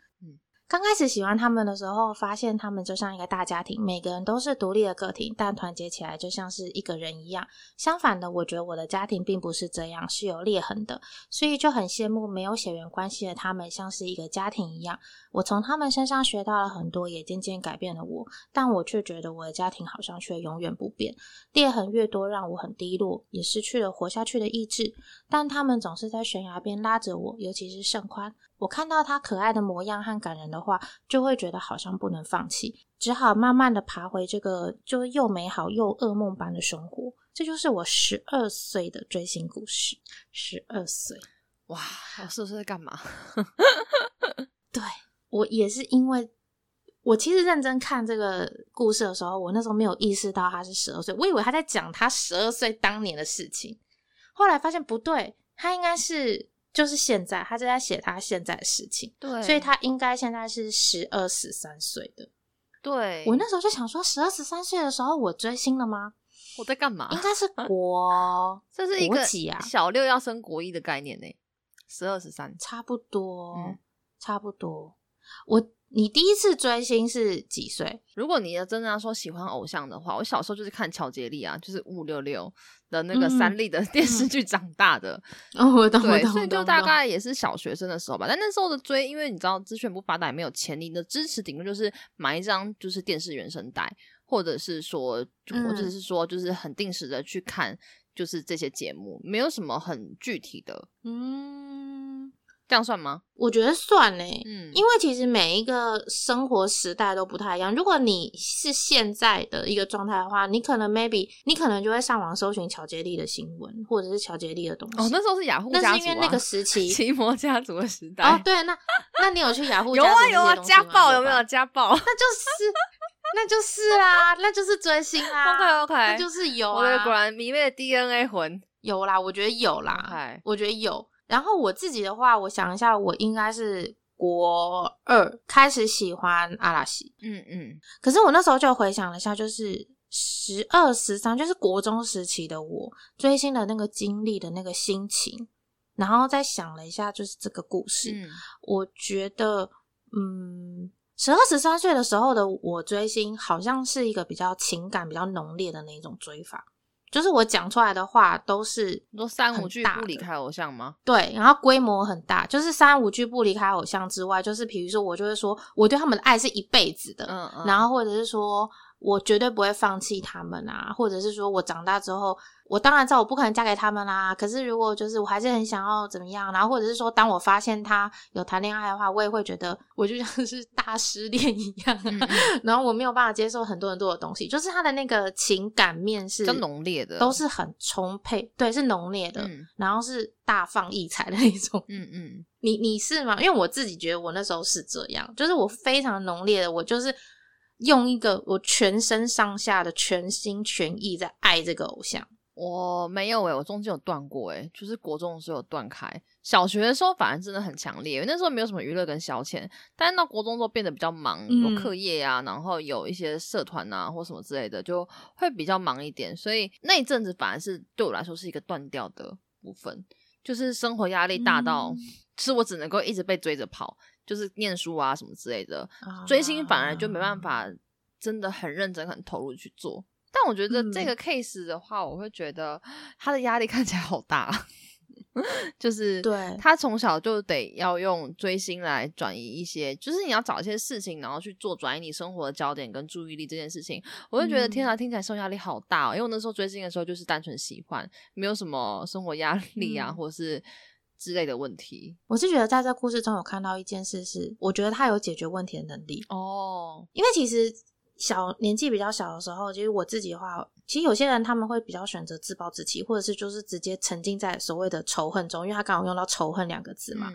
刚开始喜欢他们的时候，发现他们就像一个大家庭，每个人都是独立的个体，但团结起来就像是一个人一样。相反的，我觉得我的家庭并不是这样，是有裂痕的，所以就很羡慕没有血缘关系的他们，像是一个家庭一样。我从他们身上学到了很多，也渐渐改变了我，但我却觉得我的家庭好像却永远不变。裂痕越多，让我很低落，也失去了活下去的意志。但他们总是在悬崖边拉着我，尤其是盛宽。我看到他可爱的模样和感人的话，就会觉得好像不能放弃，只好慢慢的爬回这个就又美好又噩梦般的生活。这就是我十二岁的追星故事。十二岁，
哇，我十二岁在干嘛？(laughs)
对我也是因为，我其实认真看这个故事的时候，我那时候没有意识到他是十二岁，我以为他在讲他十二岁当年的事情，后来发现不对，他应该是。就是现在，他就在写他现在的事情，
对，
所以他应该现在是十二十三岁的。
对，
我那时候就想说，十二十三岁的时候我追星了吗？
我在干嘛？
应该是国，(laughs)
这是一个小六要升国一的概念呢。十二十三，
差不多，差不多。我你第一次追星是几岁？
如果你要真的要说喜欢偶像的话，我小时候就是看乔杰利啊，就是五六六的那个三立的 (laughs) 电视剧长大的。(laughs)
哦，我懂，
对，所以就大概也是小学生的时候吧。但那时候的追，因为你知道资讯不发达，也没有钱，你的支持顶多就是买一张就是电视原声带，或者是说，或者是说，就是很定时的去看，就是这些节目，没有什么很具体的。嗯。这样算吗？
我觉得算呢，嗯，因为其实每一个生活时代都不太一样。如果你是现在的一个状态的话，你可能 maybe 你可能就会上网搜寻乔杰利的新闻，或者是乔杰利的东西。
哦，那时候是雅虎，
那是因为那个时期 (laughs)
奇摩家族的时代。
哦，对，那那你有去雅虎？(laughs)
有啊有啊，家暴有没有家暴？那
就是那就是啦，那就是追星啦。
OK OK，
那就是有啊。
果然迷妹的 DNA 魂
有啦，我觉得有啦，我觉得有。然后我自己的话，我想一下，我应该是国二开始喜欢阿拉西，嗯嗯。可是我那时候就回想了一下，就是十二十三，就是国中时期的我追星的那个经历的那个心情，然后再想了一下，就是这个故事，我觉得，嗯，十二十三岁的时候的我追星，好像是一个比较情感比较浓烈的那种追法。就是我讲出来的话都是
说三五句不离开偶像吗？
对，然后规模很大，就是三五句不离开偶像之外，就是比如说我就会说我对他们的爱是一辈子的，嗯嗯，然后或者是说。我绝对不会放弃他们啊，或者是说我长大之后，我当然知道我不可能嫁给他们啦。可是如果就是我还是很想要怎么样，然后或者是说，当我发现他有谈恋爱的话，我也会觉得我就像是大失恋一样，然后我没有办法接受很多很多的东西，就是他的那个情感面是
更浓烈的，
都是很充沛，对，是浓烈的，然后是大放异彩的那种。嗯嗯，你你是吗？因为我自己觉得我那时候是这样，就是我非常浓烈的，我就是。用一个我全身上下的全心全意在爱这个偶像，
我没有诶，我中间有断过诶，就是国中的时候有断开，小学的时候反而真的很强烈，因为那时候没有什么娱乐跟消遣，但是到国中之后变得比较忙，有课业啊，然后有一些社团啊或什么之类的，就会比较忙一点，所以那一阵子反而是对我来说是一个断掉的部分，就是生活压力大到，是我只能够一直被追着跑。就是念书啊什么之类的，追星反而就没办法真的很认真、很投入去做。但我觉得这个 case 的话，我会觉得他的压力看起来好大，(laughs) 就是
对
他从小就得要用追星来转移一些，就是你要找一些事情，然后去做转移你生活的焦点跟注意力这件事情。我就觉得天啊，听起来受压力好大哦。因为我那时候追星的时候就是单纯喜欢，没有什么生活压力啊，或是。之类的问题，
我是觉得在这故事中有看到一件事，是我觉得他有解决问题的能力哦。因为其实小年纪比较小的时候，其实我自己的话，其实有些人他们会比较选择自暴自弃，或者是就是直接沉浸在所谓的仇恨中，因为他刚好用到仇恨两个字嘛，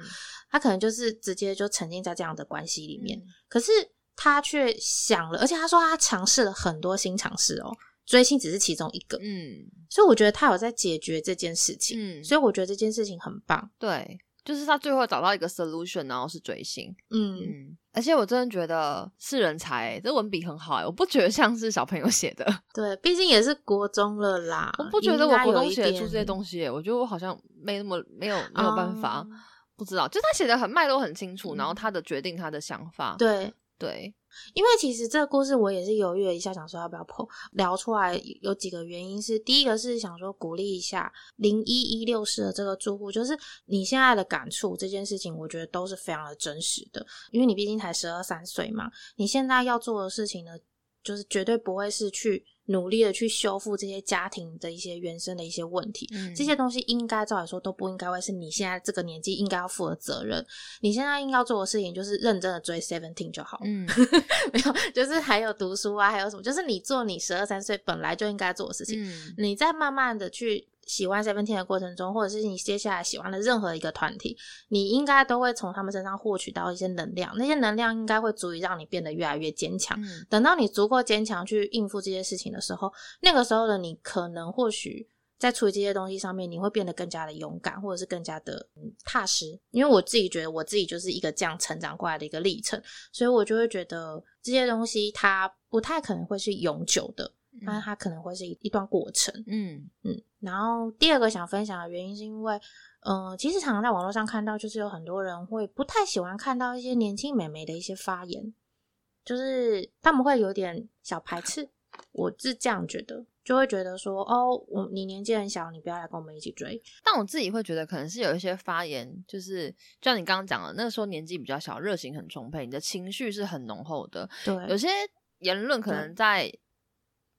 他可能就是直接就沉浸在这样的关系里面。可是他却想了，而且他说他尝试了很多新尝试哦。追星只是其中一个，嗯，所以我觉得他有在解决这件事情，嗯，所以我觉得这件事情很棒，
对，就是他最后找到一个 solution，然后是追星，嗯，而且我真的觉得是人才，这文笔很好，我不觉得像是小朋友写的，(laughs)
对，毕竟也是国中了啦，
我不觉得我国中写得出这些东西，我觉得我好像没那么没有没有办法，不知道，就他写的很脉络很清楚，然后他的决定他的想法，
对。
对。
因为其实这个故事我也是犹豫了一下，想说要不要破聊出来。有几个原因是，第一个是想说鼓励一下零一一六室的这个住户，就是你现在的感触这件事情，我觉得都是非常的真实的。因为你毕竟才十二三岁嘛，你现在要做的事情呢，就是绝对不会是去。努力的去修复这些家庭的一些原生的一些问题，这些东西应该照理说都不应该会是你现在这个年纪应该要负的责任。你现在应该做的事情就是认真的追 Seventeen 就好。嗯，(laughs) 没有，就是还有读书啊，还有什么，就是你做你十二三岁本来就应该做的事情。嗯，你再慢慢的去。喜欢 Seventeen 的过程中，或者是你接下来喜欢的任何一个团体，你应该都会从他们身上获取到一些能量。那些能量应该会足以让你变得越来越坚强。等到你足够坚强去应付这些事情的时候，那个时候的你可能或许在处理这些东西上面，你会变得更加的勇敢，或者是更加的踏实。因为我自己觉得我自己就是一个这样成长过来的一个历程，所以我就会觉得这些东西它不太可能会是永久的。那它可能会是一一段过程，嗯嗯。然后第二个想分享的原因是因为，嗯，其实常常在网络上看到，就是有很多人会不太喜欢看到一些年轻美眉的一些发言，就是他们会有点小排斥。我是这样觉得，就会觉得说，哦，我你年纪很小，你不要来跟我们一起追。
但我自己会觉得，可能是有一些发言，就是就像你刚刚讲的，那个时候年纪比较小，热情很充沛，你的情绪是很浓厚的。
对，
有些言论可能在。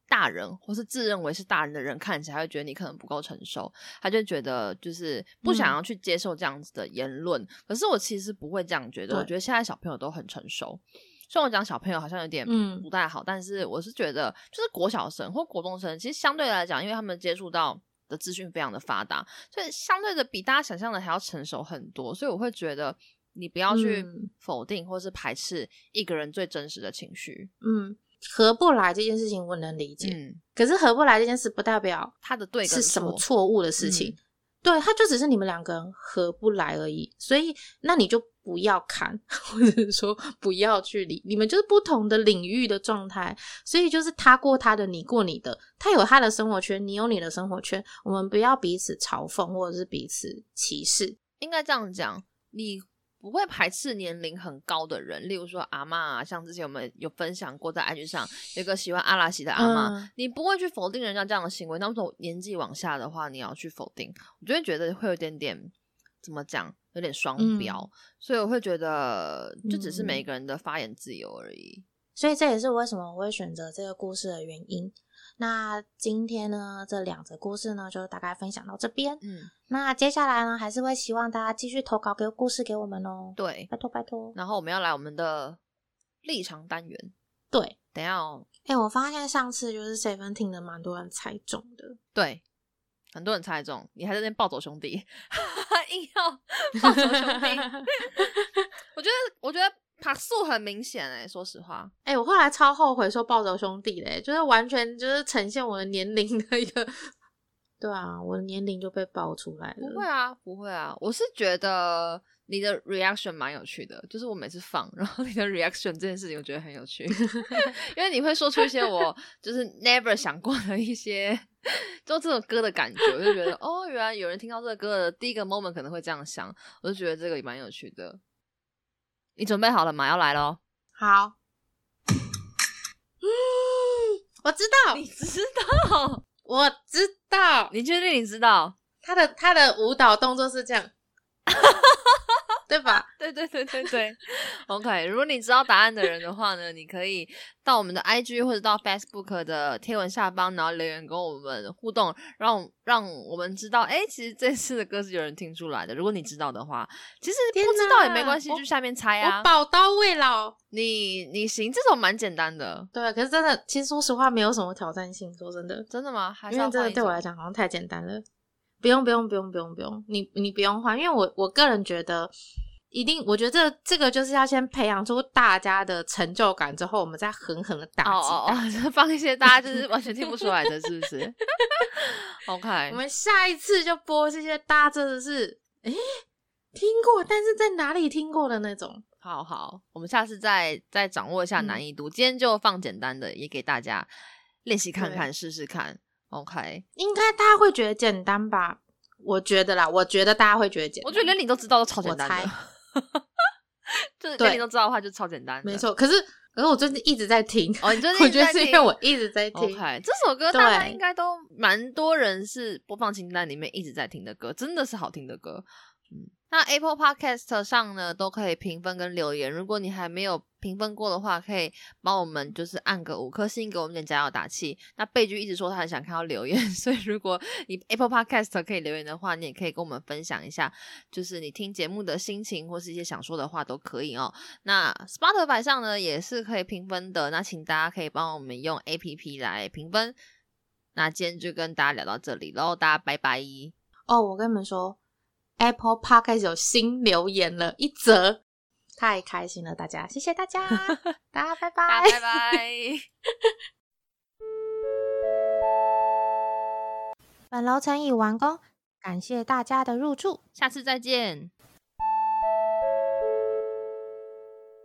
大人或是自认为是大人的人看起来会觉得你可能不够成熟，他就觉得就是不想要去接受这样子的言论。可是我其实不会这样觉得，我觉得现在小朋友都很成熟。虽然我讲小朋友好像有点不太好，但是我是觉得就是国小生或国中生，其实相对来讲，因为他们接触到的资讯非常的发达，所以相对的比大家想象的还要成熟很多。所以我会觉得你不要去否定或是排斥一个人最真实的情绪。
嗯。合不来这件事情我能理解，可是合不来这件事不代表
他的对
是什么错误的事情，对，他就只是你们两个人合不来而已，所以那你就不要看，(laughs) 或者是说不要去理，你们就是不同的领域的状态，所以就是他过他的，你过你的，他有他的生活圈，你有你的生活圈，我们不要彼此嘲讽或者是彼此歧视，
应该这样讲，你。不会排斥年龄很高的人，例如说阿妈啊，像之前我们有分享过，在 IG 上有个喜欢阿拉西的阿妈，你不会去否定人家这样的行为。那从年纪往下的话，你要去否定，我就会觉得会有点点怎么讲，有点双标。所以我会觉得，就只是每一个人的发言自由而已。
所以这也是为什么我会选择这个故事的原因。那今天呢，这两则故事呢，就大概分享到这边。嗯，那接下来呢，还是会希望大家继续投稿给故事给我们哦。
对，
拜托拜托。
然后我们要来我们的立场单元。
对，
等下哦。
哎，我发现上次就是 Seventeen 的蛮多人猜中的。
对，很多人猜中，你还在那边暴走兄弟，(laughs) 硬要暴走兄弟。(laughs) 我觉得，我觉得。爬树很明显哎，说实话，
哎，我后来超后悔说暴走兄弟嘞，就是完全就是呈现我的年龄的一个，对啊，我的年龄就被爆出来了。
不会啊，不会啊，我是觉得你的 reaction 蛮有趣的，就是我每次放，然后你的 reaction 这件事情，我觉得很有趣，(laughs) 因为你会说出一些我就是 never 想过的一些，就这首歌的感觉，我就觉得哦，原来有人听到这个歌的第一个 moment 可能会这样想，我就觉得这个也蛮有趣的。你准备好了吗？要来喽！
好，嗯，我知道，
你知道，
我知道，
你确定你知道？
他的他的舞蹈动作是这样。(laughs) 对吧？(laughs)
对对对对对，(laughs) OK。如果你知道答案的人的话呢，你可以到我们的 IG 或者到 Facebook 的贴文下方，然后留言跟我们互动，让让我们知道，哎，其实这次的歌是有人听出来的。如果你知道的话，其实不知道也没关系，就下面猜啊。
我宝刀未老，
你你行，这种蛮简单的。
对，可是真的，其实说实话，没有什么挑战性。说真的，
真的吗？
因为真的对我来讲，好像太简单了。不用不用不用不用不用，你你不用换，因为我我个人觉得，一定我觉得这这个就是要先培养出大家的成就感，之后我们再狠狠的打击。哦哦
哦，放一些大家就是完全听不出来的，是不是？OK，(laughs)
我们下一次就播这些大家真的是哎听过，但是在哪里听过的那种。
好好，我们下次再再掌握一下难易度。今天就放简单的，也给大家练习看看，试试看。OK，
应该大家会觉得简单吧？我觉得啦，我觉得大家会觉得简，
我觉得连你都知道都超简单的，就是连你都知道的话就超简单。
没错，可是可是我最近一直在听
哦，你最近
我觉得是因为我一直在听。
OK，这首歌大家应该都蛮多人是播放清单里面一直在听的歌，真的是好听的歌。嗯。那 Apple Podcast 上呢，都可以评分跟留言。如果你还没有评分过的话，可以帮我们就是按个五颗星，给我们点加油打气。那贝剧一直说他很想看到留言，(laughs) 所以如果你 Apple Podcast 可以留言的话，你也可以跟我们分享一下，就是你听节目的心情或是一些想说的话都可以哦。那 Spotify 上呢也是可以评分的，那请大家可以帮我们用 APP 来评分。那今天就跟大家聊到这里喽，大家拜拜。
哦，我跟你们说。Apple 始有新留言了一则，太开心了！大家，谢谢大家，(laughs) 大家拜拜，
拜拜。
本楼层已完工，感谢大家的入住，
下次再见。